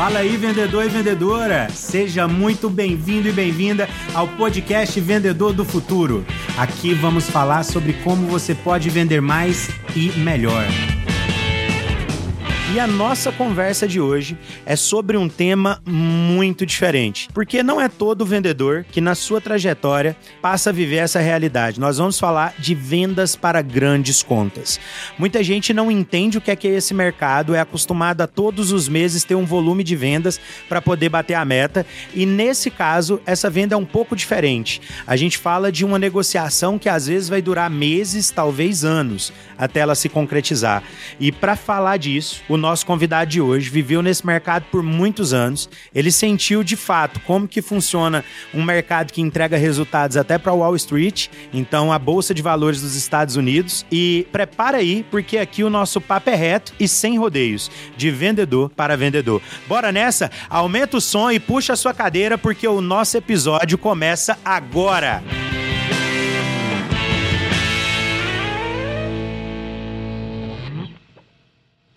Fala aí, vendedor e vendedora! Seja muito bem-vindo e bem-vinda ao podcast Vendedor do Futuro. Aqui vamos falar sobre como você pode vender mais e melhor. E a nossa conversa de hoje é sobre um tema muito diferente, porque não é todo vendedor que na sua trajetória passa a viver essa realidade. Nós vamos falar de vendas para grandes contas. Muita gente não entende o que é que é esse mercado, é acostumado a todos os meses ter um volume de vendas para poder bater a meta, e nesse caso essa venda é um pouco diferente. A gente fala de uma negociação que às vezes vai durar meses, talvez anos, até ela se concretizar. E para falar disso, o nosso convidado de hoje viveu nesse mercado por muitos anos. Ele sentiu de fato como que funciona um mercado que entrega resultados até para Wall Street, então a bolsa de valores dos Estados Unidos. E prepara aí, porque aqui o nosso papo é reto e sem rodeios, de vendedor para vendedor. Bora nessa? Aumenta o som e puxa a sua cadeira porque o nosso episódio começa agora.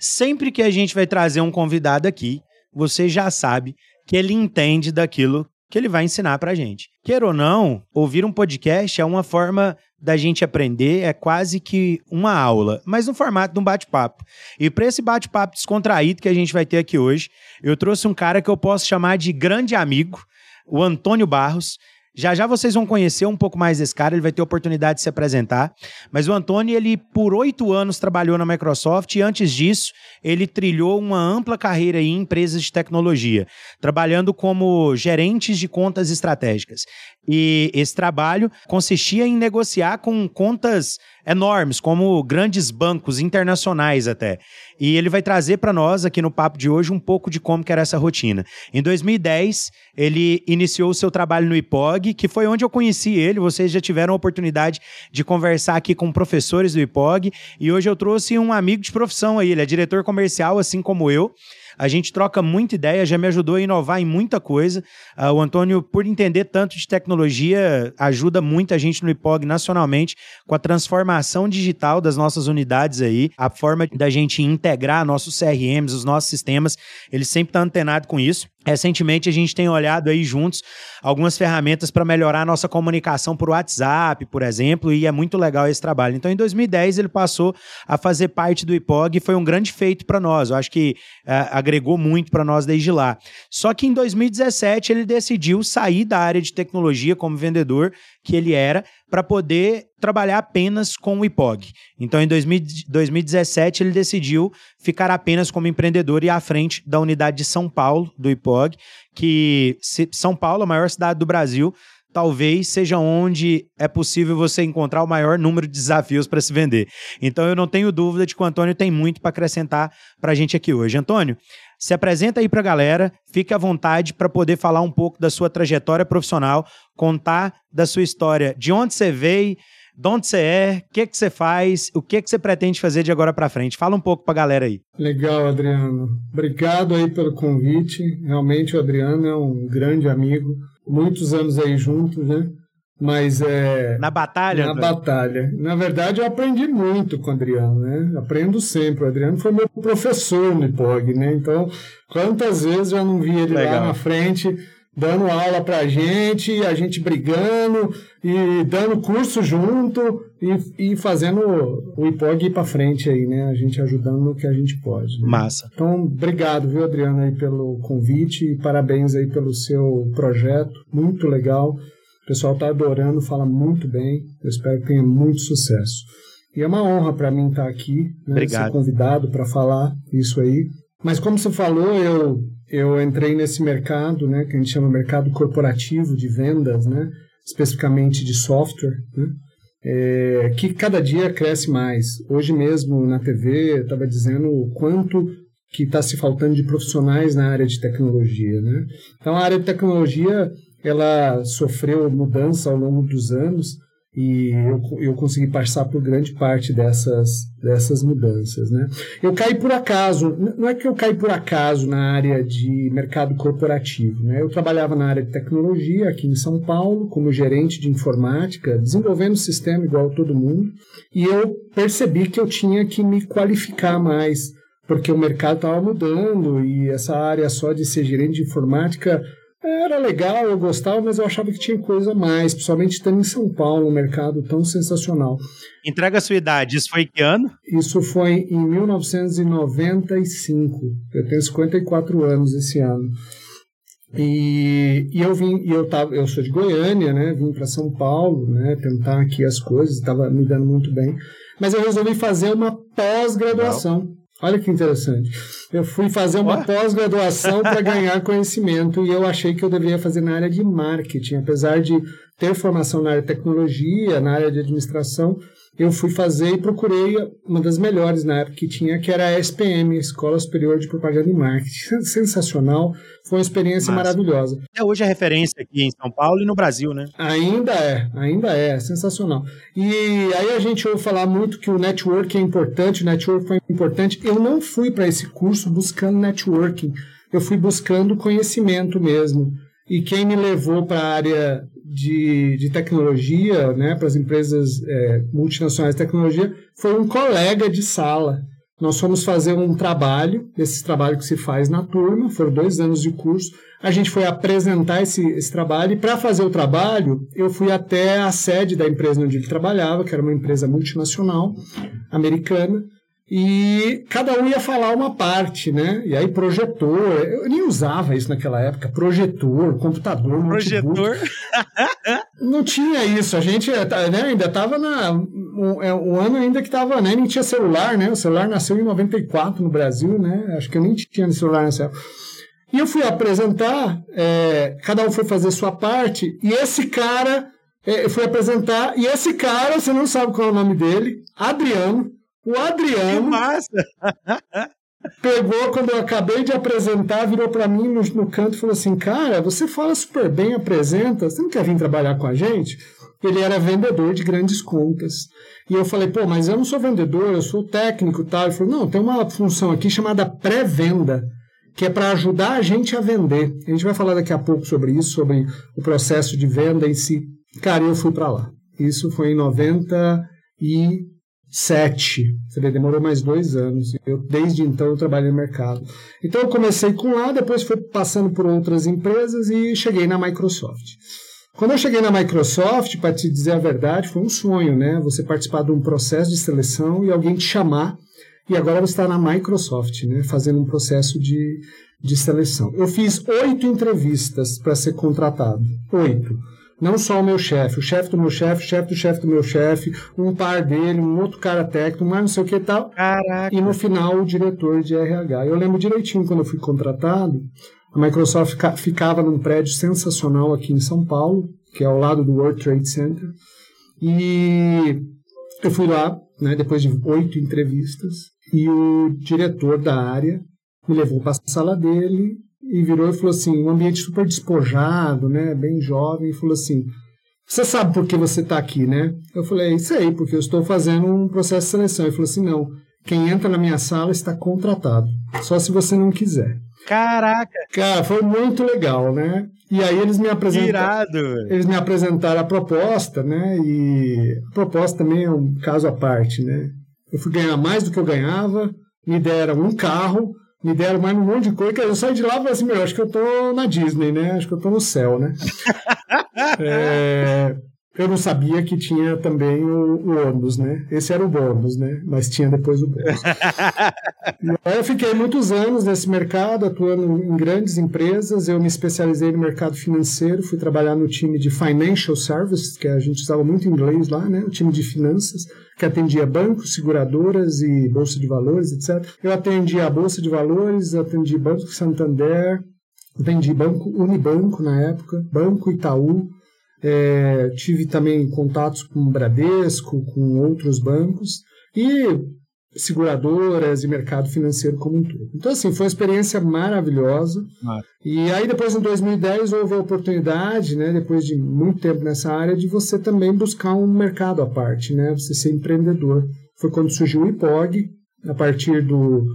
Sempre que a gente vai trazer um convidado aqui, você já sabe que ele entende daquilo que ele vai ensinar pra gente. Queira ou não, ouvir um podcast é uma forma da gente aprender, é quase que uma aula, mas no formato de um bate-papo. E para esse bate-papo descontraído que a gente vai ter aqui hoje, eu trouxe um cara que eu posso chamar de grande amigo, o Antônio Barros. Já já vocês vão conhecer um pouco mais desse cara, ele vai ter oportunidade de se apresentar. Mas o Antônio, ele por oito anos trabalhou na Microsoft e antes disso, ele trilhou uma ampla carreira em empresas de tecnologia, trabalhando como gerentes de contas estratégicas. E esse trabalho consistia em negociar com contas enormes, como grandes bancos internacionais até. E ele vai trazer para nós aqui no papo de hoje um pouco de como era essa rotina. Em 2010, ele iniciou o seu trabalho no IPOG, que foi onde eu conheci ele. Vocês já tiveram a oportunidade de conversar aqui com professores do IPOG, e hoje eu trouxe um amigo de profissão aí, ele é diretor comercial assim como eu. A gente troca muita ideia, já me ajudou a inovar em muita coisa. Uh, o Antônio, por entender tanto de tecnologia, ajuda muita gente no IPOG nacionalmente com a transformação digital das nossas unidades aí, a forma da gente integrar nossos CRMs, os nossos sistemas. Ele sempre está antenado com isso. Recentemente a gente tem olhado aí juntos algumas ferramentas para melhorar a nossa comunicação por WhatsApp, por exemplo, e é muito legal esse trabalho. Então, em 2010 ele passou a fazer parte do IPOG e foi um grande feito para nós. Eu acho que uh, agregou muito para nós desde lá. Só que em 2017 ele decidiu sair da área de tecnologia como vendedor que ele era para poder trabalhar apenas com o IPOG. Então, em 2017, ele decidiu ficar apenas como empreendedor e à frente da unidade de São Paulo, do IPOG, que São Paulo, a maior cidade do Brasil, talvez seja onde é possível você encontrar o maior número de desafios para se vender. Então eu não tenho dúvida de que o Antônio tem muito para acrescentar para a gente aqui hoje. Antônio, se apresenta aí para a galera, fique à vontade para poder falar um pouco da sua trajetória profissional, contar da sua história, de onde você veio, de onde você é, o que, que você faz, o que, que você pretende fazer de agora para frente. Fala um pouco para a galera aí. Legal, Adriano. Obrigado aí pelo convite. Realmente o Adriano é um grande amigo. Muitos anos aí juntos, né? Mas é. Na batalha? Na batalha. Na verdade, eu aprendi muito com o Adriano, né? Aprendo sempre. O Adriano foi meu professor no IPOG, né? Então, quantas vezes eu não vi ele Legal. lá na frente dando aula pra gente, a gente brigando e dando curso junto e, e fazendo o IPOG ir pra frente aí, né? A gente ajudando no que a gente pode. Né? Massa. Então, obrigado, viu, Adriano, aí pelo convite e parabéns aí pelo seu projeto. Muito legal. O pessoal está adorando, fala muito bem. Eu espero que tenha muito sucesso. E é uma honra para mim estar tá aqui, né, ser convidado para falar isso aí. Mas como você falou, eu, eu entrei nesse mercado, né, que a gente chama mercado corporativo de vendas, né, especificamente de software, né, é, que cada dia cresce mais. Hoje mesmo na TV estava dizendo o quanto que está se faltando de profissionais na área de tecnologia, né? Então a área de tecnologia ela sofreu mudança ao longo dos anos e eu, eu consegui passar por grande parte dessas, dessas mudanças. Né? Eu caí por acaso, não é que eu caí por acaso na área de mercado corporativo. Né? Eu trabalhava na área de tecnologia aqui em São Paulo, como gerente de informática, desenvolvendo sistema igual todo mundo, e eu percebi que eu tinha que me qualificar mais porque o mercado estava mudando e essa área só de ser gerente de informática era legal, eu gostava, mas eu achava que tinha coisa a mais, principalmente estando em São Paulo, um mercado tão sensacional. Entrega a sua idade, isso foi que ano? Isso foi em 1995. Eu tenho 54 anos esse ano. E, e eu vim, e eu tava, eu sou de Goiânia, né? Vim para São Paulo, né? Tentar aqui as coisas, estava me dando muito bem. Mas eu resolvi fazer uma pós-graduação. Olha que interessante. Eu fui fazer uma pós-graduação para ganhar conhecimento e eu achei que eu deveria fazer na área de marketing, apesar de ter formação na área de tecnologia, na área de administração, eu fui fazer e procurei uma das melhores na época que tinha, que era a SPM, Escola Superior de Propaganda e Marketing. Sensacional, foi uma experiência Massa. maravilhosa. É hoje a referência aqui em São Paulo e no Brasil, né? Ainda é, ainda é, sensacional. E aí a gente ouve falar muito que o network é importante, o network foi importante. Eu não fui para esse curso buscando networking, eu fui buscando conhecimento mesmo. E quem me levou para a área de, de tecnologia, né, para as empresas é, multinacionais de tecnologia, foi um colega de sala. Nós fomos fazer um trabalho, esse trabalho que se faz na turma, foram dois anos de curso. A gente foi apresentar esse, esse trabalho, e para fazer o trabalho, eu fui até a sede da empresa onde ele trabalhava, que era uma empresa multinacional americana, e cada um ia falar uma parte, né? E aí projetor, eu nem usava isso naquela época, projetor, computador, projetor. não tinha isso, a gente né, ainda estava na o, é, o, ano ainda que estava, né, nem tinha celular, né? O celular nasceu em 94 no Brasil, né? Acho que eu nem tinha celular nessa época. E eu fui apresentar, é, cada um foi fazer sua parte, e esse cara é, foi apresentar, e esse cara, você não sabe qual é o nome dele, Adriano, o Adriano. pegou, quando eu acabei de apresentar, virou para mim no, no, canto e falou assim: Cara, você fala super bem, apresenta, você não quer vir trabalhar com a gente? Ele era vendedor de grandes contas. E eu falei: Pô, mas eu não sou vendedor, eu sou técnico tal. Ele falou: Não, tem uma função aqui chamada pré-venda. Que é para ajudar a gente a vender. A gente vai falar daqui a pouco sobre isso, sobre o processo de venda em si. Cara, eu fui para lá. Isso foi em 90 e sete. Você vê, demorou mais dois anos. Eu, desde então eu trabalho no mercado. Então eu comecei com lá, depois fui passando por outras empresas e cheguei na Microsoft. Quando eu cheguei na Microsoft, para te dizer a verdade, foi um sonho, né? Você participar de um processo de seleção e alguém te chamar e agora você está na Microsoft, né? Fazendo um processo de, de seleção. Eu fiz oito entrevistas para ser contratado. Oito. Não só o meu chefe, o chefe do meu chefe, o chefe do chefe do meu chefe, um par dele, um outro cara técnico, mas não sei o que e tal. Caraca. E no final o diretor de RH. Eu lembro direitinho quando eu fui contratado, a Microsoft ficava num prédio sensacional aqui em São Paulo, que é ao lado do World Trade Center. E eu fui lá, né, depois de oito entrevistas, e o diretor da área me levou para a sala dele e virou e falou assim, um ambiente super despojado, né, bem jovem, e falou assim, você sabe por que você está aqui, né? Eu falei, sei, porque eu estou fazendo um processo de seleção. Ele falou assim, não, quem entra na minha sala está contratado, só se você não quiser. Caraca! Cara, foi muito legal, né? E aí eles me apresentaram. Eles me apresentaram a proposta, né? E a proposta também é um caso à parte, né? Eu fui ganhar mais do que eu ganhava, me deram um carro, me deram mais um monte de coisa. Eu saí de lá e falei assim, meu, acho que eu tô na Disney, né? Acho que eu tô no céu, né? é, eu não sabia que tinha também o, o ônibus, né? Esse era o bônus, né? Mas tinha depois o bônus. eu fiquei muitos anos nesse mercado, atuando em grandes empresas. Eu me especializei no mercado financeiro, fui trabalhar no time de Financial Services, que a gente usava muito inglês lá, né? O time de finanças que atendia bancos, seguradoras e bolsa de valores, etc. Eu atendia a bolsa de valores, atendi Banco Santander, atendi Banco Unibanco na época, Banco Itaú, é, tive também contatos com o Bradesco, com outros bancos e seguradoras e mercado financeiro como um todo. Então, assim, foi uma experiência maravilhosa. Ah. E aí, depois, em 2010, houve a oportunidade, né, depois de muito tempo nessa área, de você também buscar um mercado à parte, né, você ser empreendedor. Foi quando surgiu o IPOG, a partir do,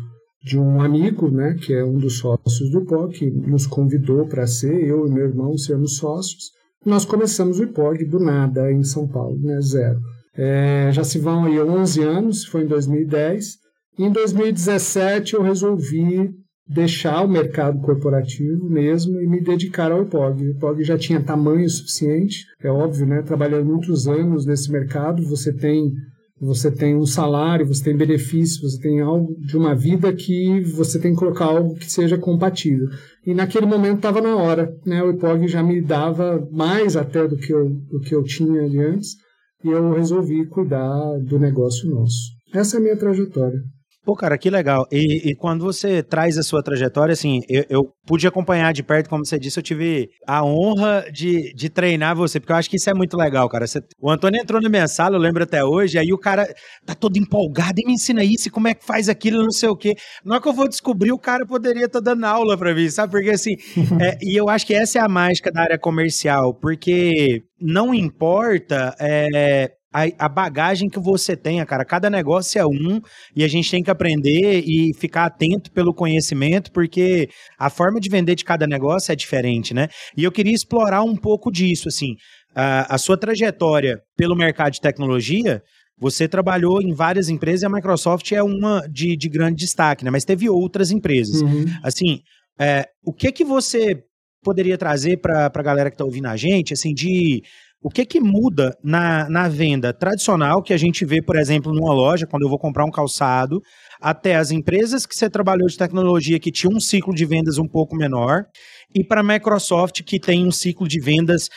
de um amigo, né, que é um dos sócios do IPOG, que nos convidou para ser, eu e meu irmão, sermos sócios. Nós começamos o IPOG do nada, em São Paulo, né, zero. É, já se vão aí 11 anos, foi em 2010, Em 2017 eu resolvi deixar o mercado corporativo mesmo e me dedicar ao IPOG. O IPOG já tinha tamanho suficiente, é óbvio, né? Trabalhando muitos anos nesse mercado, você tem você tem um salário, você tem benefícios, você tem algo de uma vida que você tem que colocar algo que seja compatível. E naquele momento estava na hora, né? O IPOG já me dava mais até do que eu, do que eu tinha de antes e eu resolvi cuidar do negócio nosso. Essa é a minha trajetória. Pô, cara, que legal. E, e, quando você traz a sua trajetória, assim, eu, eu, pude acompanhar de perto, como você disse, eu tive a honra de, de treinar você, porque eu acho que isso é muito legal, cara. Você, o Antônio entrou na minha sala, eu lembro até hoje, aí o cara tá todo empolgado e me ensina isso, como é que faz aquilo, não sei o quê. Na hora que eu vou descobrir, o cara poderia estar tá dando aula pra mim, sabe? Porque assim, é, e eu acho que essa é a mágica da área comercial, porque não importa é, a, a, bagagem que você tenha, cara. Cada negócio é um e a gente tem que aprender e ficar atento pelo conhecimento, porque a forma de vender de cada negócio é diferente, né? E eu queria explorar um pouco disso, assim. A, a sua trajetória pelo mercado de tecnologia, você trabalhou em várias empresas e a Microsoft é uma de, de grande destaque, né? Mas teve outras empresas. Uhum. Assim, é, o que que você poderia trazer para a galera que está ouvindo a gente, assim, de o que que muda na, na venda tradicional que a gente vê, por exemplo, numa loja, quando eu vou comprar um calçado, até as empresas que você trabalhou de tecnologia que tinham um ciclo de vendas um pouco menor, e para a Microsoft que tem um ciclo de vendas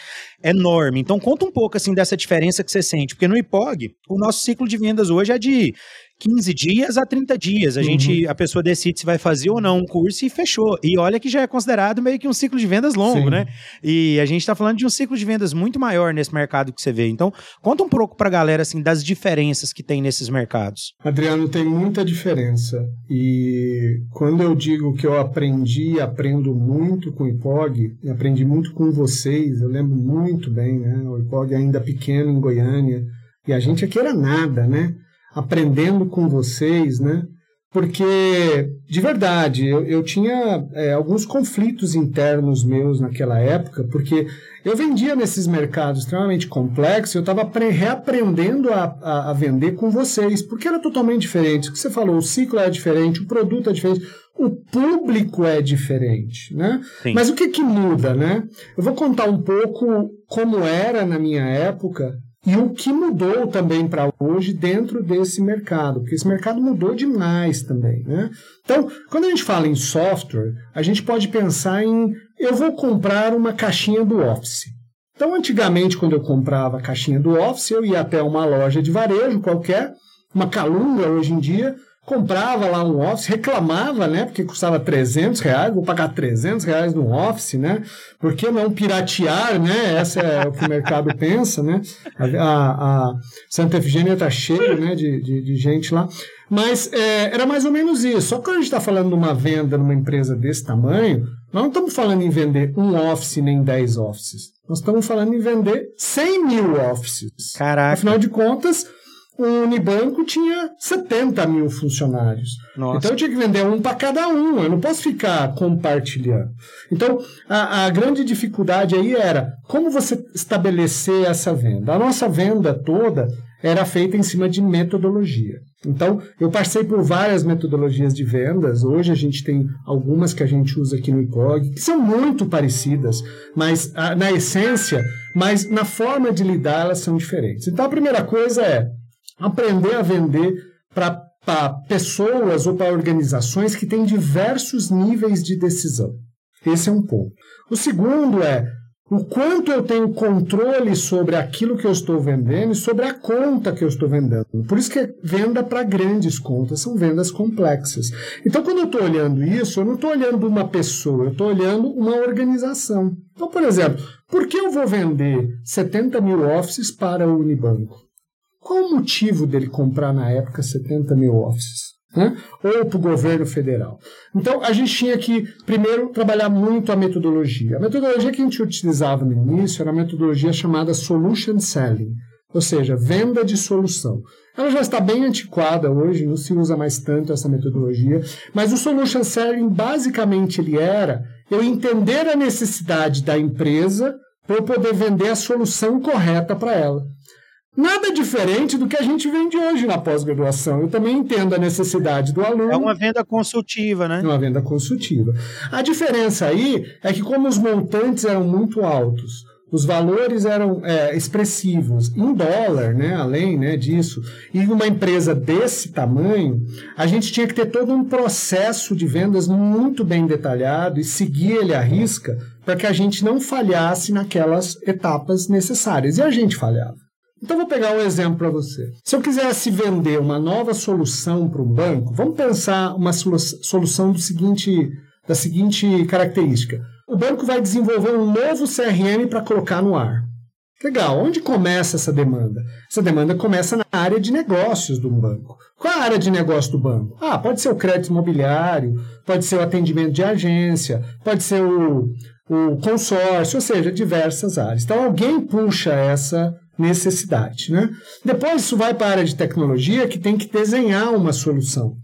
enorme. Então conta um pouco assim dessa diferença que você sente, porque no IPOG, o nosso ciclo de vendas hoje é de 15 dias a 30 dias. A uhum. gente, a pessoa decide se vai fazer ou não um curso e fechou. E olha que já é considerado meio que um ciclo de vendas longo, Sim. né? E a gente está falando de um ciclo de vendas muito maior nesse mercado que você vê. Então, conta um pouco para a galera assim das diferenças que tem nesses mercados. Adriano, tem muita diferença. E quando eu digo que eu aprendi, aprendo muito com o IPOG, e aprendi muito com vocês, eu lembro muito bem, né? O IPOG ainda pequeno em Goiânia, e a gente aqui era nada, né? Aprendendo com vocês, né? Porque, de verdade, eu, eu tinha é, alguns conflitos internos meus naquela época, porque eu vendia nesses mercados extremamente complexos, eu estava reaprendendo a, a, a, vender com vocês, porque era totalmente diferente. O que você falou, o ciclo é diferente, o produto é diferente, o público é diferente, né? Sim. Mas o que, que muda, né? Eu vou contar um pouco como era na minha época e o que mudou também para hoje dentro desse mercado, porque esse mercado mudou demais também. Né? Então, quando a gente fala em software, a gente pode pensar em eu vou comprar uma caixinha do Office. Então, antigamente, quando eu comprava a caixinha do Office, eu ia até uma loja de varejo qualquer, uma calunga hoje em dia, comprava lá um Office, reclamava, né? Porque custava 300 reais, vou pagar 300 reais no Office, né? Por que não piratear, né? Essa é o que o mercado pensa, né? A, a, a Santa Efigênia está cheio né, de, de, de, gente lá. Mas é, era mais ou menos isso. Só que quando a gente está falando de uma venda numa empresa desse tamanho, nós não estamos falando em vender um Office nem 10 Offices. Nós estamos falando em vender 100 mil Offices. Caraca. Afinal de contas, o Unibanco tinha 70 mil funcionários. Nossa. Então eu tinha que vender um para cada um, eu não posso ficar compartilhando. Então a, a, grande dificuldade aí era como você estabelecer essa venda. A nossa venda toda era feita em cima de metodologia. Então eu passei por várias metodologias de vendas. Hoje a gente tem algumas que a gente usa aqui no IPOG, que são muito parecidas, mas na essência, mas na forma de lidar elas são diferentes. Então a primeira coisa é aprender a vender para pessoas ou para organizações que têm diversos níveis de decisão. Esse é um ponto. O segundo é o quanto eu tenho controle sobre aquilo que eu estou vendendo e sobre a conta que eu estou vendendo. Por isso que é venda para grandes contas, são vendas complexas. Então, quando eu estou olhando isso, eu não estou olhando uma pessoa, eu estou olhando uma organização. Então, por exemplo, por que eu vou vender 70 mil offices para o Unibanco? Qual o motivo dele comprar na época 70 mil offices? Né? Ou para o governo federal. Então, a gente tinha que, primeiro, trabalhar muito a metodologia. A metodologia que a gente utilizava no início era a metodologia chamada Solution Selling, ou seja, venda de solução. Ela já está bem antiquada hoje, não se usa mais tanto essa metodologia, mas o Solution Selling, basicamente, ele era eu entender a necessidade da empresa para eu poder vender a solução correta para ela. Nada diferente do que a gente vende hoje na pós-graduação. Eu também entendo a necessidade do aluno. É uma venda consultiva, né? É uma venda consultiva. A diferença aí é que, como os montantes eram muito altos, os valores eram é, expressivos em dólar, né, além né, disso, e uma empresa desse tamanho, a gente tinha que ter todo um processo de vendas muito bem detalhado e seguir ele à risca para que a gente não falhasse naquelas etapas necessárias. E a gente falhava. Então, vou pegar um exemplo para você. Se eu quisesse vender uma nova solução para um banco, vamos pensar uma solução do seguinte, da seguinte característica o banco vai desenvolver um novo CRM para colocar no ar. Legal, onde começa essa demanda? Essa demanda começa na área de negócios do banco. Qual é a área de negócio do banco? Ah, pode ser o crédito imobiliário, pode ser o atendimento de agência, pode ser o, o consórcio, ou seja, diversas áreas. Então alguém puxa essa necessidade. Né? Depois isso vai para a área de tecnologia que tem que desenhar uma solução.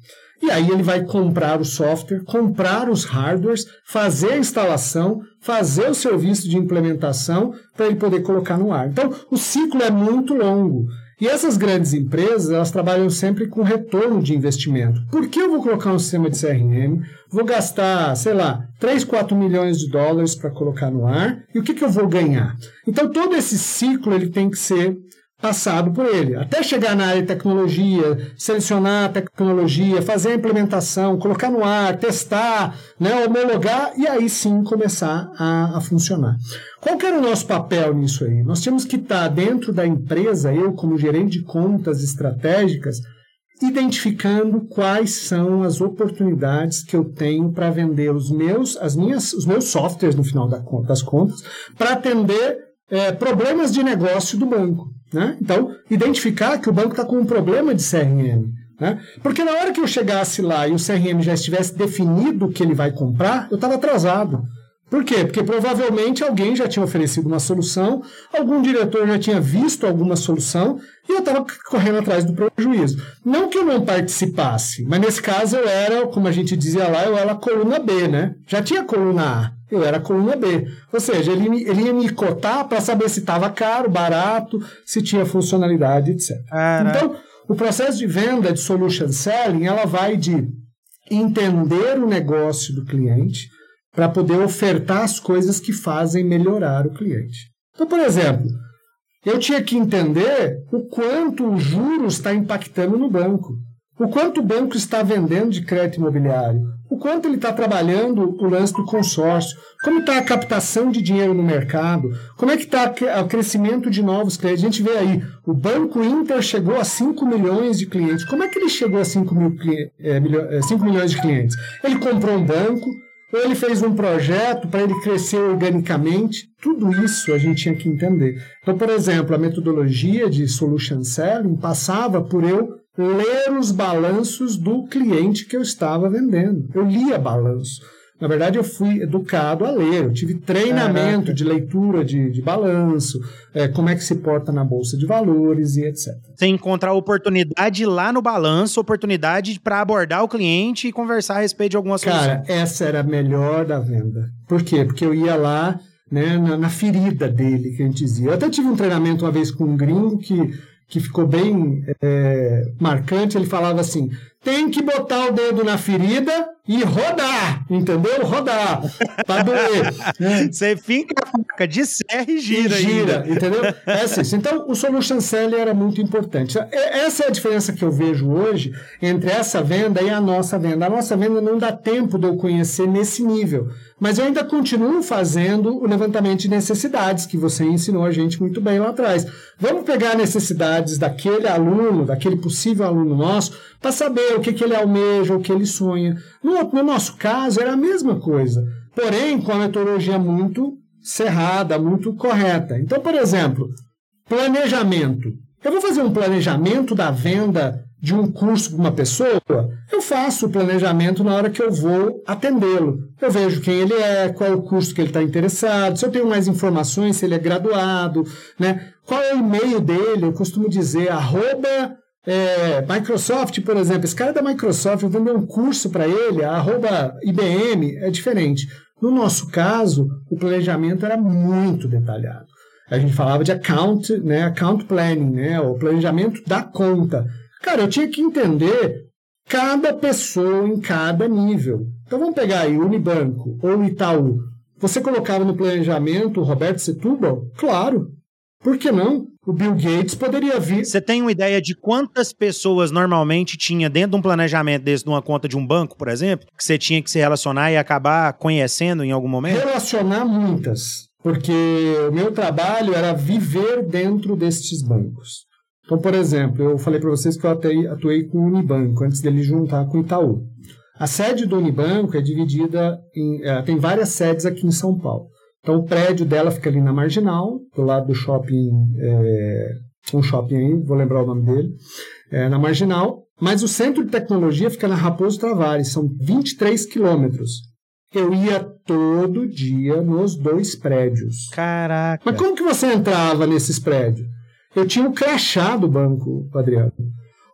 E aí ele vai comprar o software, comprar os hardwares, fazer a instalação, fazer o serviço de implementação para ele poder colocar no ar. Então, o ciclo é muito longo. E essas grandes empresas, elas trabalham sempre com retorno de investimento. Por que eu vou colocar um sistema de CRM, vou gastar, sei lá, 3, 4 milhões de dólares para colocar no ar, e o que, que eu vou ganhar? Então, todo esse ciclo ele tem que ser passado por ele, até chegar na área de tecnologia, selecionar a tecnologia, fazer a implementação, colocar no ar, testar, né, homologar e aí sim começar a, a funcionar. Qual que era o nosso papel nisso aí? Nós tínhamos que estar dentro da empresa, eu como gerente de contas estratégicas, identificando quais são as oportunidades que eu tenho para vender os meus, as minhas, os meus softwares no final das contas, para atender é, problemas de negócio do banco. Né? Então, identificar que o banco está com um problema de CRM. Né? Porque na hora que eu chegasse lá e o CRM já estivesse definido o que ele vai comprar, eu estava atrasado. Por quê? Porque provavelmente alguém já tinha oferecido uma solução, algum diretor já tinha visto alguma solução e eu estava correndo atrás do prejuízo. Não que eu não participasse, mas nesse caso eu era, como a gente dizia lá, eu era a coluna B, né? Já tinha coluna A, eu era a coluna B. Ou seja, ele, ele ia me cotar para saber se estava caro, barato, se tinha funcionalidade, etc. Então, o processo de venda de solution selling, ela vai de entender o negócio do cliente, para poder ofertar as coisas que fazem melhorar o cliente. Então, por exemplo, eu tinha que entender o quanto o juros está impactando no banco, o quanto o banco está vendendo de crédito imobiliário, o quanto ele está trabalhando o lance do consórcio, como está a captação de dinheiro no mercado, como é que está o crescimento de novos clientes. A gente vê aí, o Banco Inter chegou a 5 milhões de clientes. Como é que ele chegou a 5, mil, é, 5 é, milhões de clientes? Ele comprou um banco, ou ele fez um projeto para ele crescer organicamente. Tudo isso a gente tinha que entender. Então, por exemplo, a metodologia de solution selling passava por eu ler os balanços do cliente que eu estava vendendo. Eu lia balanço. Na verdade, eu fui educado a ler, eu tive treinamento Caraca. de leitura de, de balanço, é, como é que se porta na bolsa de valores e etc. Você encontrar oportunidade lá no balanço, oportunidade para abordar o cliente e conversar a respeito de alguma solução. Cara, essa era a melhor da venda. Por quê? Porque eu ia lá né, na, na ferida dele, que a gente dizia. Eu até tive um treinamento uma vez com um gringo que que ficou bem é, marcante, ele falava assim: tem que botar o dedo na ferida e rodar, entendeu? Rodar, para doer. Você fica a faca de serra e gira. E gira, ainda. entendeu? É assim. Então, o solution selling era muito importante. Essa é a diferença que eu vejo hoje entre essa venda e a nossa venda. A nossa venda não dá tempo de eu conhecer nesse nível. Mas eu ainda continuo fazendo o levantamento de necessidades, que você ensinou a gente muito bem lá atrás. Vamos pegar necessidades daquele aluno, daquele possível aluno nosso, para saber o que, que ele almeja, o que ele sonha. No, no nosso caso, era a mesma coisa, porém com a metodologia muito cerrada, muito correta. Então, por exemplo, planejamento. Eu vou fazer um planejamento da venda de um curso para uma pessoa, eu faço o planejamento na hora que eu vou atendê-lo. Eu vejo quem ele é, qual é o curso que ele está interessado, se eu tenho mais informações, se ele é graduado, né? qual é o e-mail dele, eu costumo dizer arroba é, Microsoft, por exemplo, esse cara da Microsoft, eu vender um curso para ele, arroba IBM, é diferente. No nosso caso, o planejamento era muito detalhado. A gente falava de account, né, account planning, né, o planejamento da conta. Cara, eu tinha que entender cada pessoa em cada nível. Então vamos pegar aí o Unibanco ou o Itaú. Você colocava no planejamento o Roberto Setúbal? Claro. Por que não? O Bill Gates poderia vir. Você tem uma ideia de quantas pessoas normalmente tinha dentro de um planejamento desse, de uma conta de um banco, por exemplo, que você tinha que se relacionar e acabar conhecendo em algum momento? Relacionar muitas, porque o meu trabalho era viver dentro destes bancos. Então, por exemplo, eu falei para vocês que eu atuei, atuei com o Unibanco antes dele juntar com o Itaú. A sede do Unibanco é dividida em. É, tem várias sedes aqui em São Paulo. Então o prédio dela fica ali na Marginal, do lado do shopping, é, um shopping aí, vou lembrar o nome dele, é, na Marginal. Mas o centro de tecnologia fica na Raposo Tavares, são 23 quilômetros. Eu ia todo dia nos dois prédios. Caraca. Mas como que você entrava nesses prédios? Eu tinha o um crachá do banco, Adriano.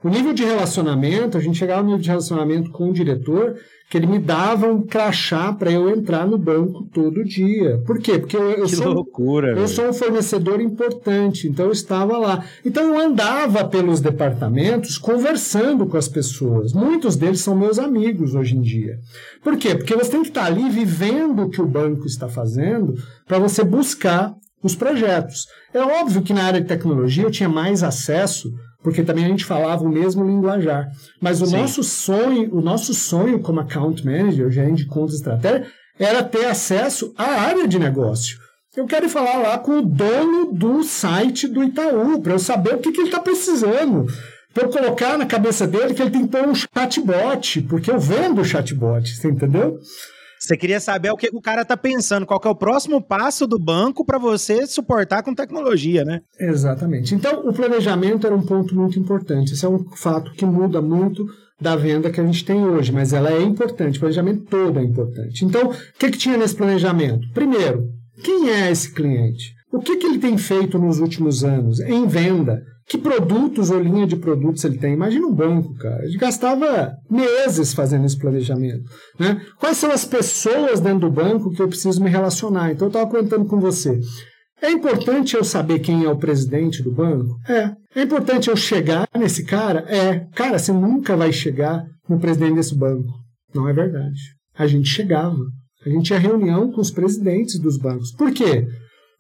O nível de relacionamento, a gente chegava no nível de relacionamento com o diretor, que ele me dava um crachá para eu entrar no banco todo dia. Por quê? Porque eu, eu que sou, loucura, eu sou um fornecedor importante, então eu estava lá. Então eu andava pelos departamentos conversando com as pessoas. Muitos deles são meus amigos hoje em dia. Por quê? Porque você tem que estar ali vivendo o que o banco está fazendo para você buscar os projetos. É óbvio que na área de tecnologia eu tinha mais acesso porque também a gente falava o mesmo linguajar. Mas o Sim. nosso sonho, o nosso sonho como account manager, gerente de contas estratégia, era ter acesso à área de negócio. Eu quero falar lá com o dono do site do Itaú, para eu saber o que, que ele está precisando. Para eu colocar na cabeça dele que ele tem que ter um chatbot, porque eu vendo o chatbot, você entendeu? Você queria saber o que o cara tá pensando, qual é o próximo passo do banco para você suportar com tecnologia, né? Exatamente. Então, o planejamento era um ponto muito importante. Esse é um fato que muda muito da venda que a gente tem hoje, mas ela é importante. O planejamento todo é importante. Então, o que, que tinha nesse planejamento? Primeiro, quem é esse cliente? O que, que ele tem feito nos últimos anos em venda? Que produtos ou linha de produtos ele tem? Imagina um banco, cara. Ele gastava meses fazendo esse planejamento. Né? Quais são as pessoas dentro do banco que eu preciso me relacionar? Então, eu estava comentando com você. É importante eu saber quem é o presidente do banco? É. É importante eu chegar nesse cara? É. Cara, você nunca vai chegar no presidente desse banco. Não é verdade. A gente chegava. A gente tinha reunião com os presidentes dos bancos. Por quê?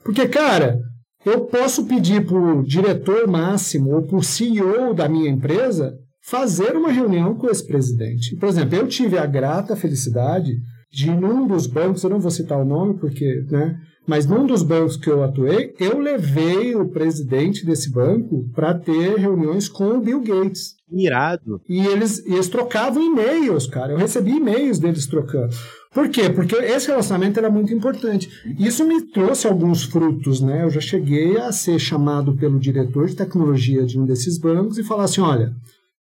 Porque, cara, eu posso pedir para o diretor máximo ou para o CEO da minha empresa fazer uma reunião com esse presidente. Por exemplo, eu tive a grata felicidade de, num dos bancos, eu não vou citar o nome porque, né, mas num dos bancos que eu atuei, eu levei o presidente desse banco para ter reuniões com o Bill Gates. Irado. E eles, eles trocavam e-mails, cara. Eu recebi e-mails deles trocando. Por quê? Porque esse relacionamento era muito importante. Isso me trouxe alguns frutos, né? Eu já cheguei a ser chamado pelo diretor de tecnologia de um desses bancos e falar assim: olha,